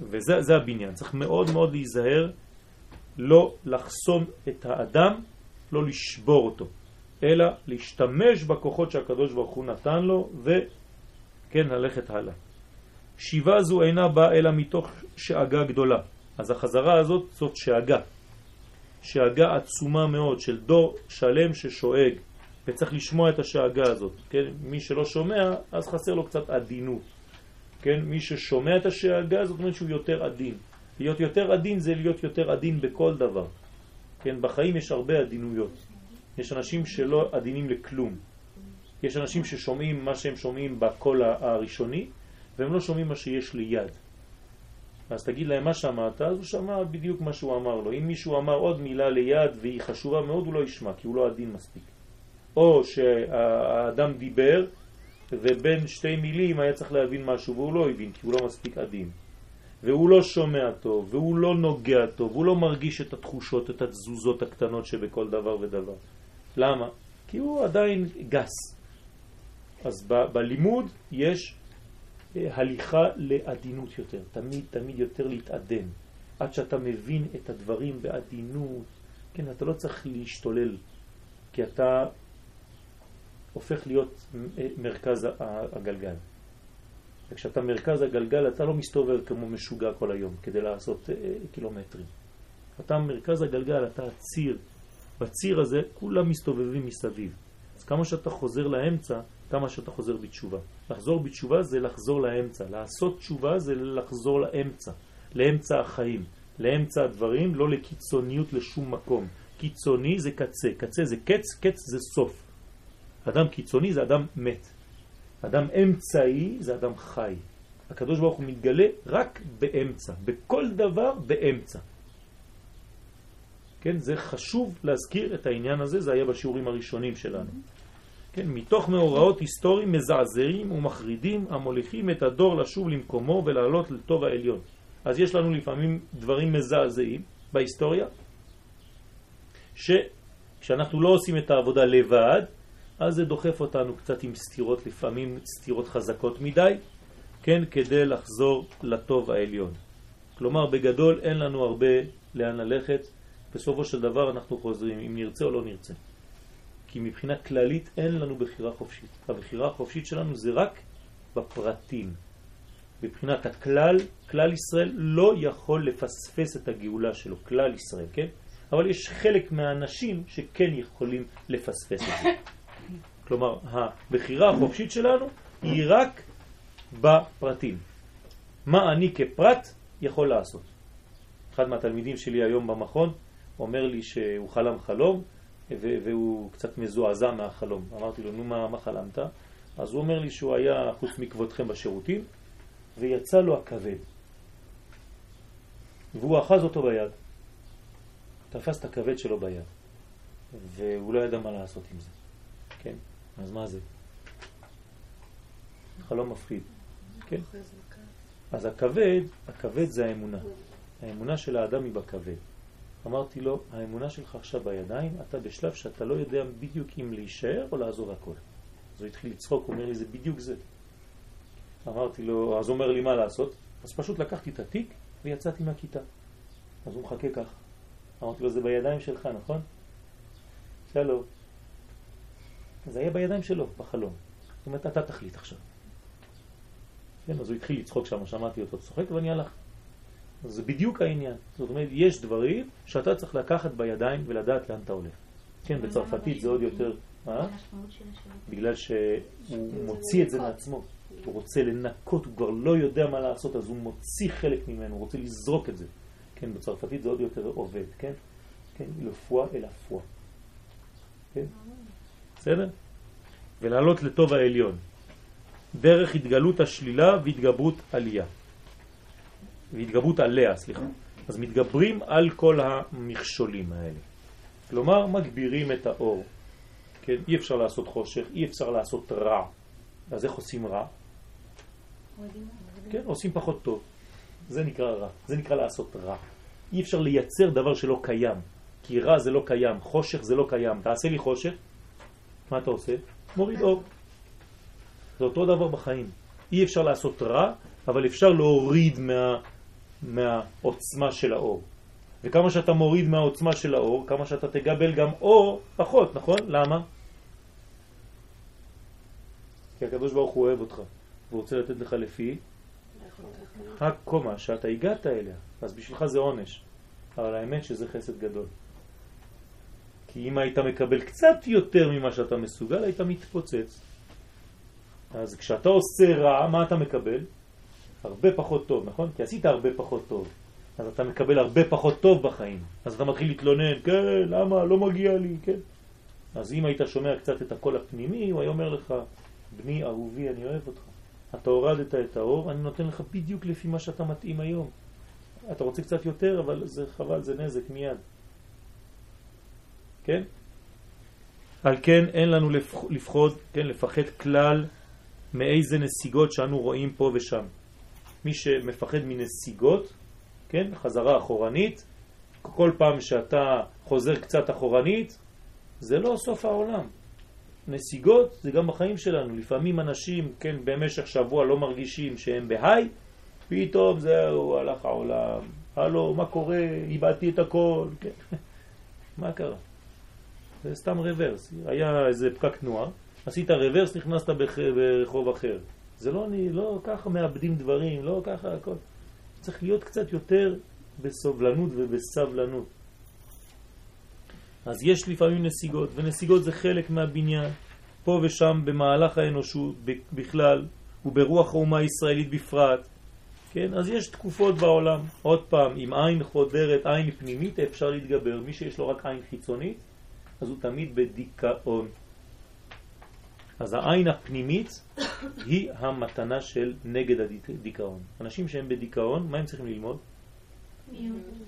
וזה הבניין, צריך מאוד מאוד להיזהר לא לחסום את האדם לא לשבור אותו, אלא להשתמש בכוחות שהקדוש ברוך הוא נתן לו וכן ללכת הלאה. שיבה זו אינה באה אלא מתוך שאגה גדולה. אז החזרה הזאת זאת שאגה. שאגה עצומה מאוד של דור שלם ששואג וצריך לשמוע את השאגה הזאת. כן? מי שלא שומע אז חסר לו קצת עדינות. כן? מי ששומע את השאגה זאת אומרת שהוא יותר עדין. להיות יותר עדין זה להיות יותר עדין בכל דבר. כן, בחיים יש הרבה עדינויות. יש אנשים שלא עדינים לכלום. יש אנשים ששומעים מה שהם שומעים בקול הראשוני, והם לא שומעים מה שיש ליד. אז תגיד להם מה שמעת, אז הוא שמע בדיוק מה שהוא אמר לו. אם מישהו אמר עוד מילה ליד והיא חשובה מאוד, הוא לא ישמע, כי הוא לא עדין מספיק. או שהאדם דיבר, ובין שתי מילים היה צריך להבין משהו, והוא לא הבין, כי הוא לא מספיק עדין. והוא לא שומע טוב, והוא לא נוגע טוב, הוא לא מרגיש את התחושות, את התזוזות הקטנות שבכל דבר ודבר. למה? כי הוא עדיין גס. אז ב- בלימוד יש אה, הליכה לעדינות יותר, תמיד תמיד יותר להתעדן. עד שאתה מבין את הדברים בעדינות, כן, אתה לא צריך להשתולל, כי אתה הופך להיות אה, מרכז הגלגל. וכשאתה מרכז הגלגל אתה לא מסתובב כמו משוגע כל היום כדי לעשות אה, קילומטרים. אתה מרכז הגלגל, אתה הציר. בציר הזה כולם מסתובבים מסביב. אז כמה שאתה חוזר לאמצע, כמה שאתה חוזר בתשובה. לחזור בתשובה זה לחזור לאמצע. לעשות תשובה זה לחזור לאמצע. לאמצע החיים. לאמצע הדברים, לא לקיצוניות לשום מקום. קיצוני זה קצה. קצה זה קץ, קץ זה סוף. אדם קיצוני זה אדם מת. אדם אמצעי זה אדם חי. הקדוש ברוך הוא מתגלה רק באמצע, בכל דבר באמצע. כן, זה חשוב להזכיר את העניין הזה, זה היה בשיעורים הראשונים שלנו. כן, מתוך מאורעות היסטוריים מזעזעים ומחרידים המוליכים את הדור לשוב למקומו ולעלות לטוב העליון. אז יש לנו לפעמים דברים מזעזעים בהיסטוריה, שכשאנחנו לא עושים את העבודה לבד, אז זה דוחף אותנו קצת עם סתירות, לפעמים סתירות חזקות מדי, כן, כדי לחזור לטוב העליון. כלומר, בגדול אין לנו הרבה לאן ללכת, בסופו של דבר אנחנו חוזרים, אם נרצה או לא נרצה. כי מבחינה כללית אין לנו בחירה חופשית. הבחירה החופשית שלנו זה רק בפרטים. מבחינת הכלל, כלל ישראל לא יכול לפספס את הגאולה שלו, כלל ישראל, כן? אבל יש חלק מהאנשים שכן יכולים לפספס את זה. כלומר, הבחירה החופשית שלנו היא רק בפרטים. מה אני כפרט יכול לעשות? אחד מהתלמידים שלי היום במכון אומר לי שהוא חלם חלום והוא קצת מזועזע מהחלום. אמרתי לו, נו מה, מה חלמת? אז הוא אומר לי שהוא היה חוץ מכבודכם בשירותים ויצא לו הכבד והוא אחז אותו ביד. תפס את הכבד שלו ביד והוא לא ידע מה לעשות עם זה. כן, אז מה זה? חלום מפחיד. כן? אז הכבד, הכבד זה האמונה. האמונה של האדם היא בכבד. אמרתי לו, האמונה שלך עכשיו בידיים, אתה בשלב שאתה לא יודע בדיוק אם להישאר או לעזוב הכל. אז הוא התחיל לצחוק, הוא אומר לי, זה בדיוק זה. אמרתי לו, אז אומר לי מה לעשות? אז פשוט לקחתי את התיק ויצאתי מהכיתה. אז הוא מחכה ככה. אמרתי לו, זה בידיים שלך, נכון? שלום. זה היה בידיים שלו, בחלום. זאת אומרת, אתה תחליט עכשיו. כן, אז הוא התחיל לצחוק שם, שמעתי אותו צוחק ואני הלך. זה בדיוק העניין. זאת אומרת, יש דברים שאתה צריך לקחת בידיים ולדעת לאן אתה הולך. כן, בצרפתית זה עוד יותר... אה? בגלל שהוא מוציא את זה מעצמו. הוא רוצה לנקות, הוא כבר לא יודע מה לעשות, אז הוא מוציא חלק ממנו, הוא רוצה לזרוק את זה. כן, בצרפתית זה עוד יותר עובד, כן? כן, לפוע אל הפוע. כן? בסדר? ולעלות לטוב העליון. דרך התגלות השלילה והתגברות עלייה. והתגברות עליה, סליחה. אז מתגברים על כל המכשולים האלה. כלומר, מגבירים את האור. כן? אי אפשר לעשות חושך, אי אפשר לעשות רע. אז איך עושים רע? כן, עושים פחות טוב. זה נקרא רע. זה נקרא לעשות רע. אי אפשר לייצר דבר שלא קיים. כי רע זה לא קיים, חושך זה לא קיים. תעשה לי חושך, מה אתה עושה? מוריד אור. זה אותו דבר בחיים. אי אפשר לעשות רע, אבל אפשר להוריד מה, מהעוצמה של האור. וכמה שאתה מוריד מהעוצמה של האור, כמה שאתה תגבל גם אור פחות, נכון? למה? כי הקדוש ברוך הוא אוהב אותך, והוא רוצה לתת לך לפי הקומה שאתה הגעת אליה, אז בשבילך זה עונש, אבל האמת שזה חסד גדול. כי אם היית מקבל קצת יותר ממה שאתה מסוגל, היית מתפוצץ. אז כשאתה עושה רע, מה אתה מקבל? הרבה פחות טוב, נכון? כי עשית הרבה פחות טוב. אז אתה מקבל הרבה פחות טוב בחיים. אז אתה מתחיל להתלונן, כן, למה? לא מגיע לי, כן? אז אם היית שומע קצת את הקול הפנימי, הוא היה אומר לך, בני אהובי, אני אוהב אותך. אתה הורדת את האור, אני נותן לך בדיוק לפי מה שאתה מתאים היום. אתה רוצה קצת יותר, אבל זה חבל, זה נזק מיד. כן? על כן אין לנו לפחוד, כן, לפחד כלל מאיזה נסיגות שאנו רואים פה ושם. מי שמפחד מנסיגות, כן, חזרה אחורנית, כל פעם שאתה חוזר קצת אחורנית, זה לא סוף העולם. נסיגות זה גם בחיים שלנו. לפעמים אנשים, כן, במשך שבוע לא מרגישים שהם בהיי, פתאום זהו, הלך העולם. הלו, מה קורה? איבדתי את הכל. כן. *laughs* מה קרה? זה סתם רוורס. היה איזה פקק תנועה, עשית רוורס, נכנסת ברחוב אחר. זה לא, לא ככה מאבדים דברים, לא ככה הכל. צריך להיות קצת יותר בסובלנות ובסבלנות. אז יש לפעמים נסיגות, ונסיגות זה חלק מהבניין, פה ושם במהלך האנושות בכלל, וברוח האומה הישראלית בפרט. כן, אז יש תקופות בעולם, עוד פעם, עם עין חודרת, עין פנימית, אפשר להתגבר. מי שיש לו רק עין חיצונית, אז הוא תמיד בדיכאון. אז העין הפנימית היא המתנה של נגד הדיכאון. אנשים שהם בדיכאון, מה הם צריכים ללמוד?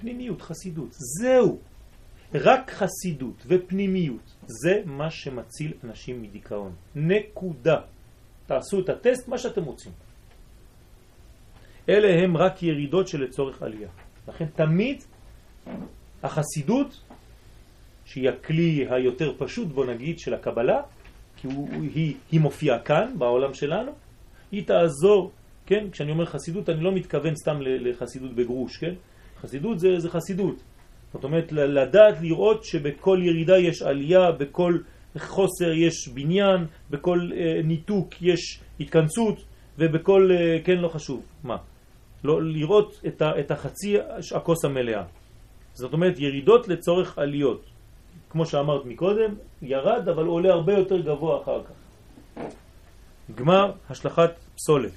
פנימיות, חסידות. זהו. רק חסידות ופנימיות, זה מה שמציל אנשים מדיכאון. נקודה. תעשו את הטסט, מה שאתם רוצים. אלה הם רק ירידות שלצורך עלייה. לכן תמיד החסידות שהיא הכלי היותר פשוט, בוא נגיד, של הקבלה, כי הוא, היא, היא מופיעה כאן, בעולם שלנו, היא תעזור, כן? כשאני אומר חסידות, אני לא מתכוון סתם לחסידות בגרוש, כן? חסידות זה, זה חסידות. זאת אומרת, לדעת, לראות שבכל ירידה יש עלייה, בכל חוסר יש בניין, בכל אה, ניתוק יש התכנסות, ובכל, אה, כן, לא חשוב, מה? לא, לראות את, ה, את החצי הכוס המלאה. זאת אומרת, ירידות לצורך עליות. כמו שאמרת מקודם, ירד, אבל עולה הרבה יותר גבוה אחר כך. גמר השלכת פסולת,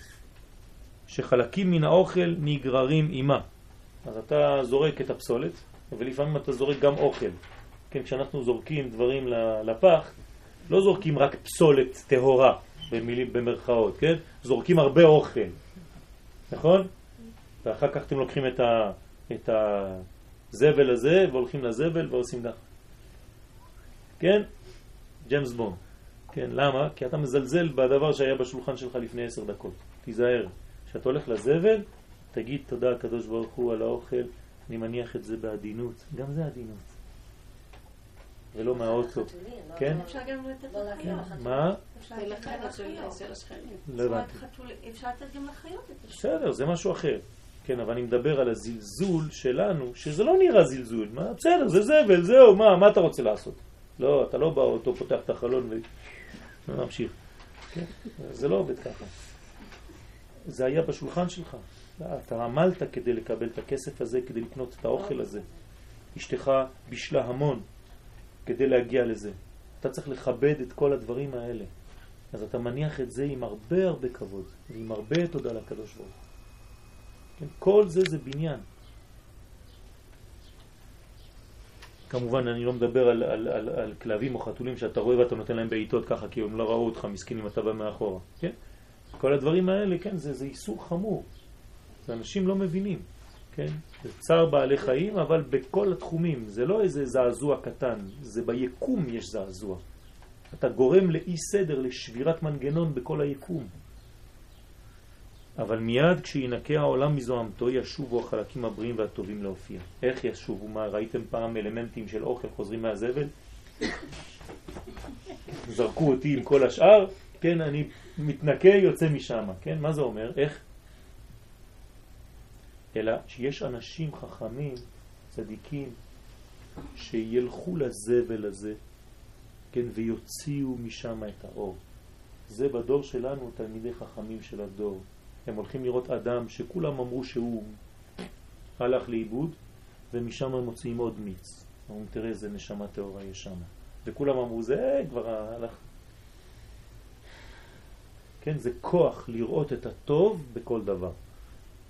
שחלקים מן האוכל נגררים עימה. אז אתה זורק את הפסולת, ולפעמים אתה זורק גם אוכל. כן, כשאנחנו זורקים דברים לפח, לא זורקים רק פסולת טהורה, במילים, במרכאות, כן? זורקים הרבה אוכל, נכון? ואחר כך אתם לוקחים את, ה, את הזבל הזה והולכים לזבל ועושים ככה. כן? ג'יימס בון. כן, למה? כי אתה מזלזל בדבר שהיה בשולחן שלך לפני עשר דקות. תיזהר. כשאתה הולך לזבל, תגיד תודה הקדוש ברוך הוא על האוכל, אני מניח את זה בעדינות. גם זה עדינות. ולא מהאוטו. כן? אפשר גם לתת לא לחיות. מה? אפשר לתת לחיות. לא. אפשר לתת גם לחיות. בסדר, זה משהו אחר. כן, אבל אני מדבר על הזלזול שלנו, שזה לא נראה זלזול. מה? בסדר, זה זבל, זהו, מה, מה אתה רוצה לעשות? לא, אתה לא באוטו, פותח את החלון וממשיך. כן? זה לא עובד ככה. זה היה בשולחן שלך. אתה עמלת כדי לקבל את הכסף הזה, כדי לקנות את האוכל הזה. אשתך בישלה המון כדי להגיע לזה. אתה צריך לכבד את כל הדברים האלה. אז אתה מניח את זה עם הרבה הרבה כבוד, ועם הרבה תודה לקדוש ברוך הוא. כן? כל זה זה בניין. כמובן אני לא מדבר על, על, על, על כלבים או חתולים שאתה רואה ואתה נותן להם בעיטות ככה כי הם לא ראו אותך מסכנים אתה בא מאחורה, כן? כל הדברים האלה, כן, זה, זה איסור חמור. זה אנשים לא מבינים, כן? זה צער בעלי חיים, אבל בכל התחומים. זה לא איזה זעזוע קטן, זה ביקום יש זעזוע. אתה גורם לאי סדר, לשבירת מנגנון בכל היקום. אבל מיד כשינקה העולם מזוהמתו ישובו החלקים הבריאים והטובים להופיע. איך ישובו? מה, ראיתם פעם אלמנטים של אוכל חוזרים מהזבל? זרקו אותי עם כל השאר, כן, אני מתנקה, יוצא משם, כן? מה זה אומר? איך? אלא שיש אנשים חכמים, צדיקים, שילכו לזבל הזה, כן, ויוציאו משם את האור. זה בדור שלנו תלמידי חכמים של הדור. הם הולכים לראות אדם שכולם אמרו שהוא הלך לאיבוד, ומשם הם מוציאים עוד מיץ. אומרים, תראה איזה נשמה טהורה יש שם. וכולם אמרו, זה כבר הלך. כן, זה כוח לראות את הטוב בכל דבר.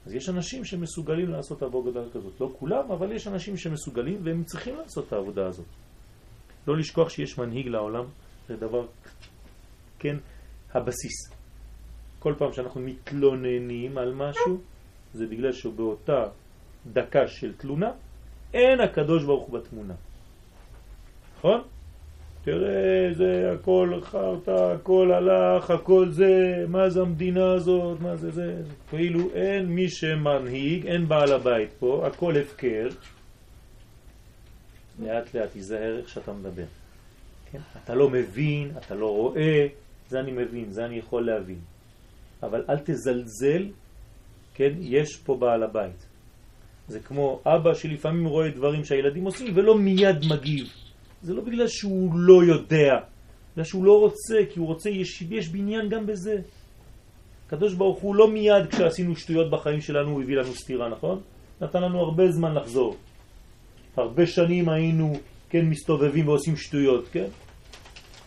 אז יש אנשים שמסוגלים לעשות עבודה כזאת. לא כולם, אבל יש אנשים שמסוגלים והם צריכים לעשות את העבודה הזאת. לא לשכוח שיש מנהיג לעולם, זה דבר, כן, הבסיס. כל פעם שאנחנו מתלוננים על משהו, זה בגלל שבאותה דקה של תלונה, אין הקדוש ברוך הוא בתמונה. נכון? תראה, זה הכל חרטה, הכל הלך, הכל זה, מה זה המדינה הזאת, מה זה זה, כאילו אין מי שמנהיג, אין בעל הבית פה, הכל הפקר. לאט לאט תיזהר איך שאתה מדבר. כן? אתה לא מבין, אתה לא רואה, זה אני מבין, זה אני יכול להבין. אבל אל תזלזל, כן? יש פה בעל הבית. זה כמו אבא שלפעמים רואה דברים שהילדים עושים ולא מיד מגיב. זה לא בגלל שהוא לא יודע, בגלל שהוא לא רוצה, כי הוא רוצה, יש, יש בניין גם בזה. הקדוש ברוך הוא לא מיד כשעשינו שטויות בחיים שלנו הוא הביא לנו סתירה, נכון? נתן לנו הרבה זמן לחזור. הרבה שנים היינו, כן, מסתובבים ועושים שטויות, כן?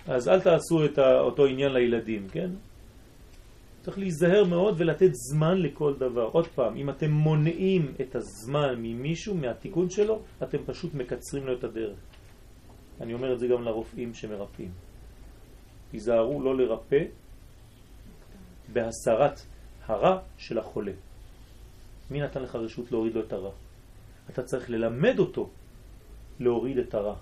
אז אל תעשו את אותו עניין לילדים, כן? צריך להיזהר מאוד ולתת זמן לכל דבר. עוד פעם, אם אתם מונעים את הזמן ממישהו, מהתיקון שלו, אתם פשוט מקצרים לו את הדרך. אני אומר את זה גם לרופאים שמרפאים. תיזהרו לא לרפא בהסרת הרע של החולה. מי נתן לך רשות להוריד לו את הרע? אתה צריך ללמד אותו להוריד את הרע.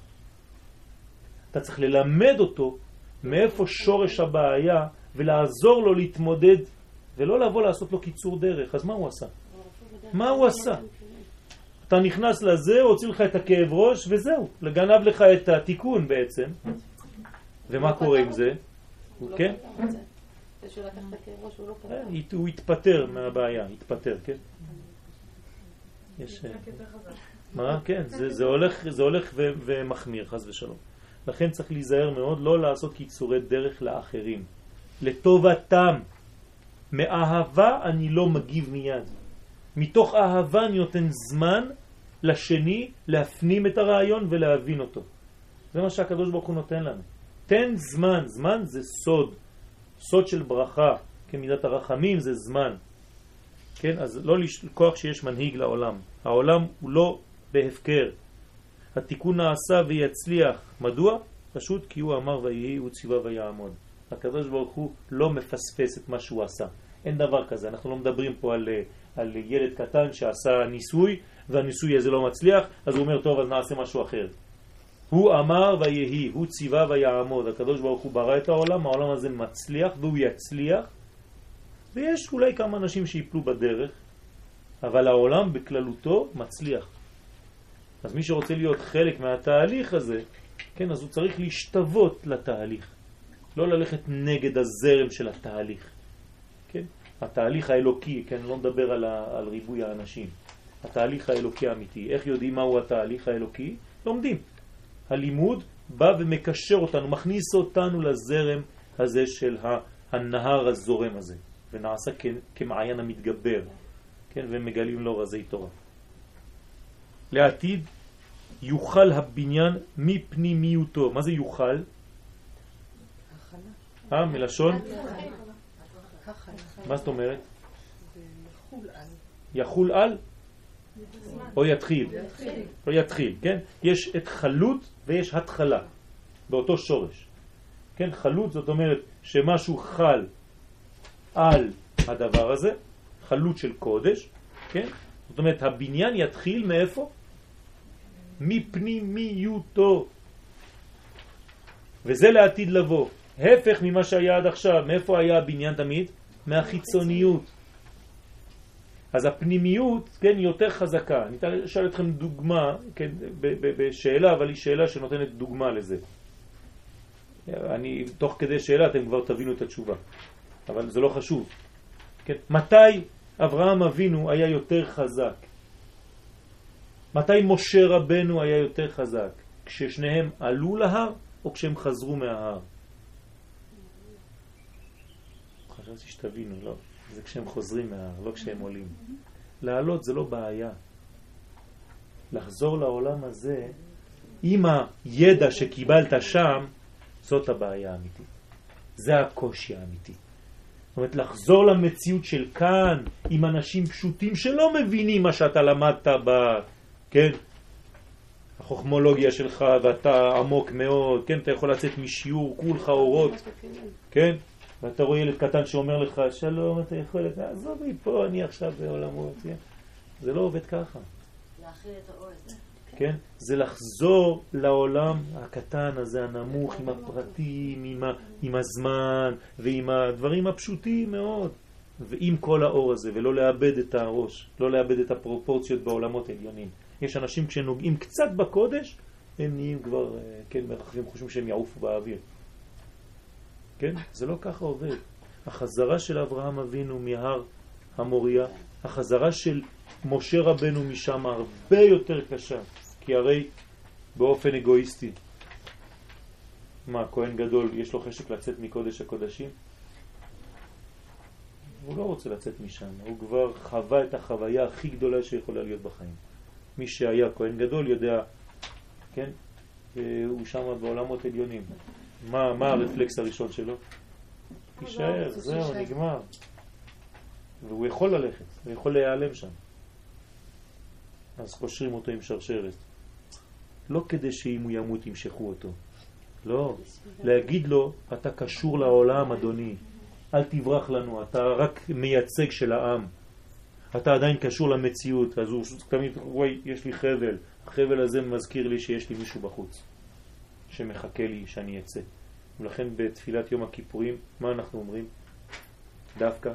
אתה צריך ללמד אותו מאיפה שורש הבעיה ולעזור לו להתמודד ולא לבוא לעשות לו קיצור דרך. אז מה הוא עשה? מה הוא עשה? אתה נכנס לזה, הוציא לך את הכאב ראש וזהו, לגנב לך את התיקון בעצם. ומה קורה עם זה? כן? הוא התפטר מהבעיה, התפטר, כן? יש... מה? כן, זה הולך ומחמיר, חז ושלום. לכן צריך להיזהר מאוד לא לעשות קיצורי דרך לאחרים. לטובתם. מאהבה אני לא מגיב מיד. מתוך אהבה אני נותן זמן לשני להפנים את הרעיון ולהבין אותו. זה מה שהקדוש ברוך הוא נותן לנו. תן זמן, זמן זה סוד, סוד של ברכה, כמידת הרחמים זה זמן. כן, אז לא לשכוח שיש מנהיג לעולם. העולם הוא לא בהפקר. התיקון נעשה ויצליח. מדוע? פשוט כי הוא אמר ויהי, הוא ציווה ויעמוד. הקדוש ברוך הוא לא מפספס את מה שהוא עשה. אין דבר כזה, אנחנו לא מדברים פה על, על ילד קטן שעשה ניסוי והניסוי הזה לא מצליח, אז הוא אומר טוב אז נעשה משהו אחר. הוא אמר ויהי, הוא ציווה ויעמוד, הקדוש ברוך הוא ברא את העולם, העולם הזה מצליח והוא יצליח ויש אולי כמה אנשים שיפלו בדרך, אבל העולם בכללותו מצליח. אז מי שרוצה להיות חלק מהתהליך הזה, כן, אז הוא צריך להשתוות לתהליך, לא ללכת נגד הזרם של התהליך. כן? התהליך האלוקי, כן, לא מדבר על, על ריבוי האנשים. התהליך האלוקי האמיתי. איך יודעים מהו התהליך האלוקי? לומדים. הלימוד בא ומקשר אותנו, מכניס אותנו לזרם הזה של הנהר הזורם הזה, ונעשה כמעיין המתגבר, כן, ומגלים לו רזי תורה. לעתיד יוכל הבניין מפנימיותו. מה זה יוכל? אה, מלשון? מה זאת אומרת? יחול על? או יתחיל? או יתחיל, כן? יש את חלות ויש התחלה, באותו שורש. כן, חלות זאת אומרת שמשהו חל על הדבר הזה, חלות של קודש, כן? זאת אומרת הבניין יתחיל מאיפה? מפנימיותו. וזה לעתיד לבוא. הפך ממה שהיה עד עכשיו. מאיפה היה הבניין תמיד? מהחיצוניות. אז הפנימיות, כן, יותר חזקה. אני אשאל אתכם דוגמה, כן, בשאלה, אבל היא שאלה שנותנת דוגמה לזה. אני, תוך כדי שאלה אתם כבר תבינו את התשובה, אבל זה לא חשוב. כן, מתי אברהם אבינו היה יותר חזק? מתי משה רבנו היה יותר חזק? כששניהם עלו להר או כשהם חזרו מההר? חשבתי שתבינו, לא. זה כשהם חוזרים מההר, לא כשהם עולים. לעלות זה לא בעיה. לחזור לעולם הזה עם הידע שקיבלת שם, זאת הבעיה האמיתית. זה הקושי האמיתי. זאת אומרת, לחזור למציאות של כאן עם אנשים פשוטים שלא מבינים מה שאתה למדת ב... כן? החוכמולוגיה שלך ואתה עמוק מאוד, כן? אתה יכול לצאת משיעור, כולך אורות, כן? ואתה רואה ילד קטן שאומר לך, שלום, אתה יכול, עזוב לי פה, אני עכשיו בעולמות, כן? זה לא עובד ככה. להכיל את האור הזה. כן? זה לחזור לעולם הקטן הזה, הנמוך, עם הפרטים, עם, ה, עם הזמן ועם הדברים הפשוטים מאוד, ועם כל האור הזה, ולא לאבד את הראש, לא לאבד את הפרופורציות בעולמות העליונים. יש אנשים כשנוגעים קצת בקודש, הם נהיים כבר, אה, כן, מרחבים, חושבים שהם יעופו באוויר. כן? זה לא ככה עובד. החזרה של אברהם אבינו מהר המוריה, החזרה של משה רבנו משם הרבה יותר קשה, כי הרי באופן אגואיסטי, מה, כהן גדול, יש לו חשק לצאת מקודש הקודשים? הוא לא רוצה לצאת משם, הוא כבר חווה את החוויה הכי גדולה שיכולה להיות בחיים. מי שהיה כהן גדול יודע, כן, אה, הוא שם בעולמות עליונים. מה, מה הרפלקס הראשון שלו? יישאר, זהו, נגמר. והוא יכול ללכת, הוא יכול להיעלם שם. אז קושרים אותו עם שרשרת. לא כדי שאם הוא ימות ימשכו אותו. לא. להגיד לו, אתה קשור לעולם, אדוני. אל תברח לנו, אתה רק מייצג של העם. אתה עדיין קשור למציאות, אז הוא תמיד, וואי, יש לי חבל. החבל הזה מזכיר לי שיש לי מישהו בחוץ. שמחכה לי שאני אצא. ולכן בתפילת יום הכיפורים, מה אנחנו אומרים? דווקא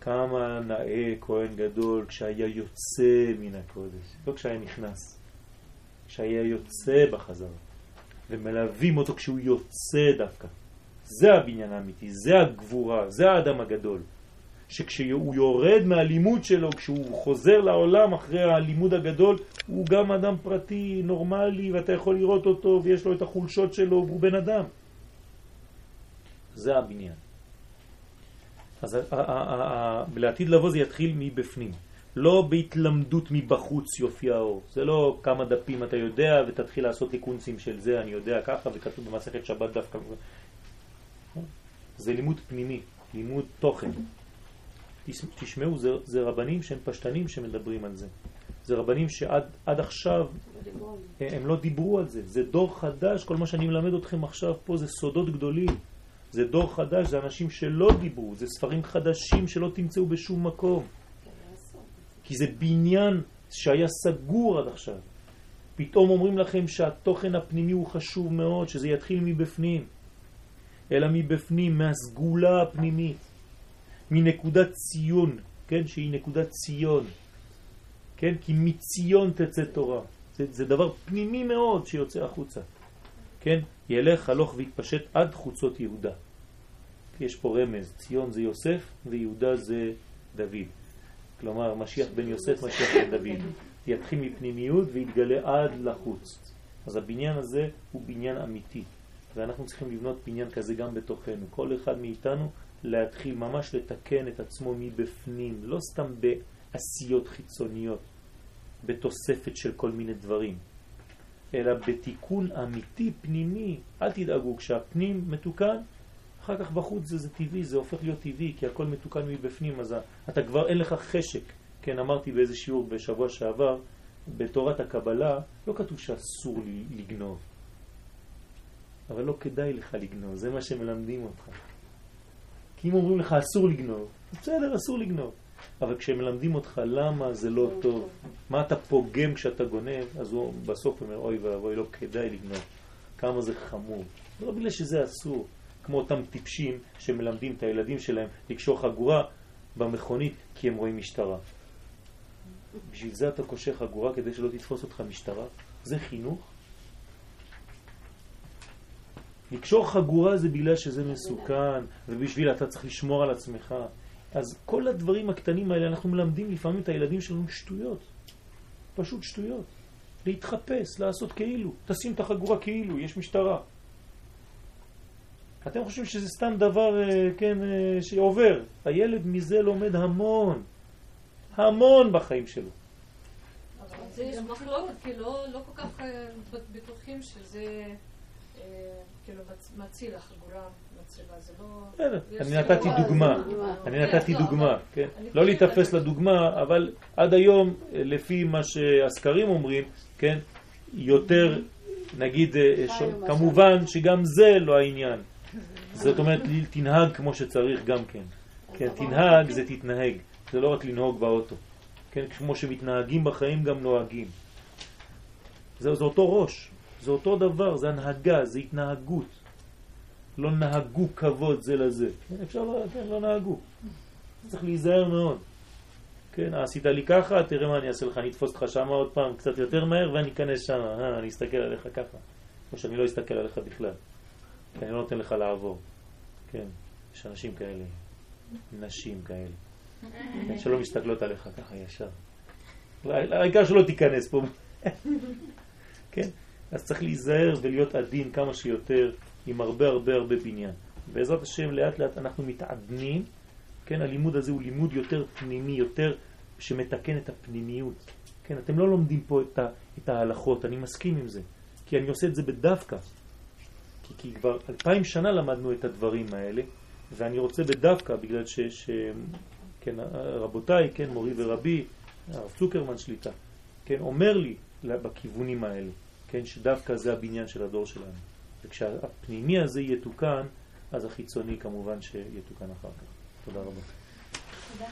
כמה נאה כהן גדול כשהיה יוצא מן הקודש, לא כשהיה נכנס, כשהיה יוצא בחזרה, ומלווים אותו כשהוא יוצא דווקא. זה הבניין האמיתי, זה הגבורה, זה האדם הגדול, שכשהוא יורד מהלימוד שלו, כשהוא חוזר לעולם אחרי הלימוד הגדול, הוא גם אדם פרטי, נורמלי, ואתה יכול לראות אותו, ויש לו את החולשות שלו, והוא בן אדם. זה הבניין. אז לעתיד לבוא זה יתחיל מבפנים. לא בהתלמדות מבחוץ יופיע האור. זה לא כמה דפים אתה יודע ותתחיל לעשות תיקונסים של זה, אני יודע ככה, וכתוב במסכת שבת דווקא. זה לימוד פנימי, לימוד תוכן. תשמעו, זה, זה רבנים שהם פשטנים שמדברים על זה. זה רבנים שעד עכשיו הם לא דיברו על זה. זה דור חדש, כל מה שאני מלמד אתכם עכשיו פה זה סודות גדולים. זה דור חדש, זה אנשים שלא דיברו, זה ספרים חדשים שלא תמצאו בשום מקום. כי זה בניין שהיה סגור עד עכשיו. פתאום אומרים לכם שהתוכן הפנימי הוא חשוב מאוד, שזה יתחיל מבפנים. אלא מבפנים, מהסגולה הפנימית, מנקודת ציון, כן, שהיא נקודת ציון, כן, כי מציון תצא תורה. זה, זה דבר פנימי מאוד שיוצא החוצה, כן, ילך הלוך והתפשט עד חוצות יהודה. יש פה רמז, ציון זה יוסף ויהודה זה דוד. כלומר, משיח בן יוסף, משיח בן דוד. יתחיל מפנימיות ויתגלה עד לחוץ. אז הבניין הזה הוא בניין אמיתי, ואנחנו צריכים לבנות בניין כזה גם בתוכנו. כל אחד מאיתנו להתחיל ממש לתקן את עצמו מבפנים, לא סתם בעשיות חיצוניות, בתוספת של כל מיני דברים, אלא בתיקון אמיתי פנימי. אל תדאגו, כשהפנים מתוקן, אחר כך בחוץ זה, זה טבעי, זה הופך להיות טבעי, כי הכל מתוקן מבפנים, אז אתה כבר אין לך חשק. כן, אמרתי באיזה שיעור בשבוע שעבר, בתורת הקבלה לא כתוב שאסור לגנוב, אבל לא כדאי לך לגנוב, זה מה שמלמדים אותך. כי אם אומרים לך אסור לגנוב, בסדר, אסור לגנוב. אבל כשמלמדים אותך למה זה לא טוב, מה אתה פוגם כשאתה גונב, אז הוא בסוף אומר, אוי ואבוי, לא כדאי לגנוב. כמה זה חמור. לא בגלל שזה אסור. כמו אותם טיפשים שמלמדים את הילדים שלהם לקשור חגורה במכונית כי הם רואים משטרה. בשביל זה אתה קושר חגורה כדי שלא תתפוס אותך משטרה? זה חינוך? לקשור חגורה זה בגלל שזה מסוכן ובשביל אתה צריך לשמור על עצמך. אז כל הדברים הקטנים האלה אנחנו מלמדים לפעמים את הילדים שלנו שטויות. פשוט שטויות. להתחפש, לעשות כאילו. תשים את החגורה כאילו, יש משטרה. אתם חושבים שזה סתם דבר, אה, כן, אה, שעובר. הילד מזה לומד המון, המון בחיים שלו. זה יש מחלוקת, כי לא, לא כל כך אה, בטוחים שזה כאילו מציל החגורה. לא- אני נתתי דוגמה, אני נתתי דוגמה, כן? לא להיתפס לדוגמה, אבל עד היום, לפי מה שהסקרים אומרים, כן? יותר, נגיד, כמובן שגם זה לא העניין. זאת אומרת, תנהג כמו שצריך גם כן. כן, תנהג זה תתנהג, זה לא רק לנהוג באוטו. כן, כמו שמתנהגים בחיים גם נוהגים. זה, זה אותו ראש, זה אותו דבר, זה הנהגה, זה התנהגות. לא נהגו כבוד זה לזה. כן, אפשר, כן, לא נהגו. צריך להיזהר מאוד. כן, עשית לי ככה, תראה מה אני אעשה לך, אני אתפוס אותך שם עוד פעם קצת יותר מהר ואני אכנס שם, אה, אני אסתכל עליך ככה. או שאני לא אסתכל עליך בכלל. כי אני לא נותן לך לעבור. כן, יש אנשים כאלה, נשים כאלה, כן, שלא מסתכלות עליך ככה ישר. העיקר שלא תיכנס פה. *laughs* כן? אז צריך להיזהר ולהיות עדין כמה שיותר עם הרבה הרבה הרבה בניין. בעזרת השם לאט לאט אנחנו מתעדנים, כן? הלימוד הזה הוא לימוד יותר פנימי, יותר שמתקן את הפנימיות. כן, אתם לא לומדים פה את, ה, את ההלכות, אני מסכים עם זה, כי אני עושה את זה בדווקא. כי, כי כבר אלפיים שנה למדנו את הדברים האלה, ואני רוצה בדווקא, בגלל ש... ש כן, רבותיי, כן, מורי ורבי, הרב צוקרמן שליטה, כן, אומר לי בכיוונים האלה, כן, שדווקא זה הבניין של הדור שלנו. וכשהפנימי הזה יתוקן, אז החיצוני כמובן שיתוקן אחר כך. תודה רבה. תודה.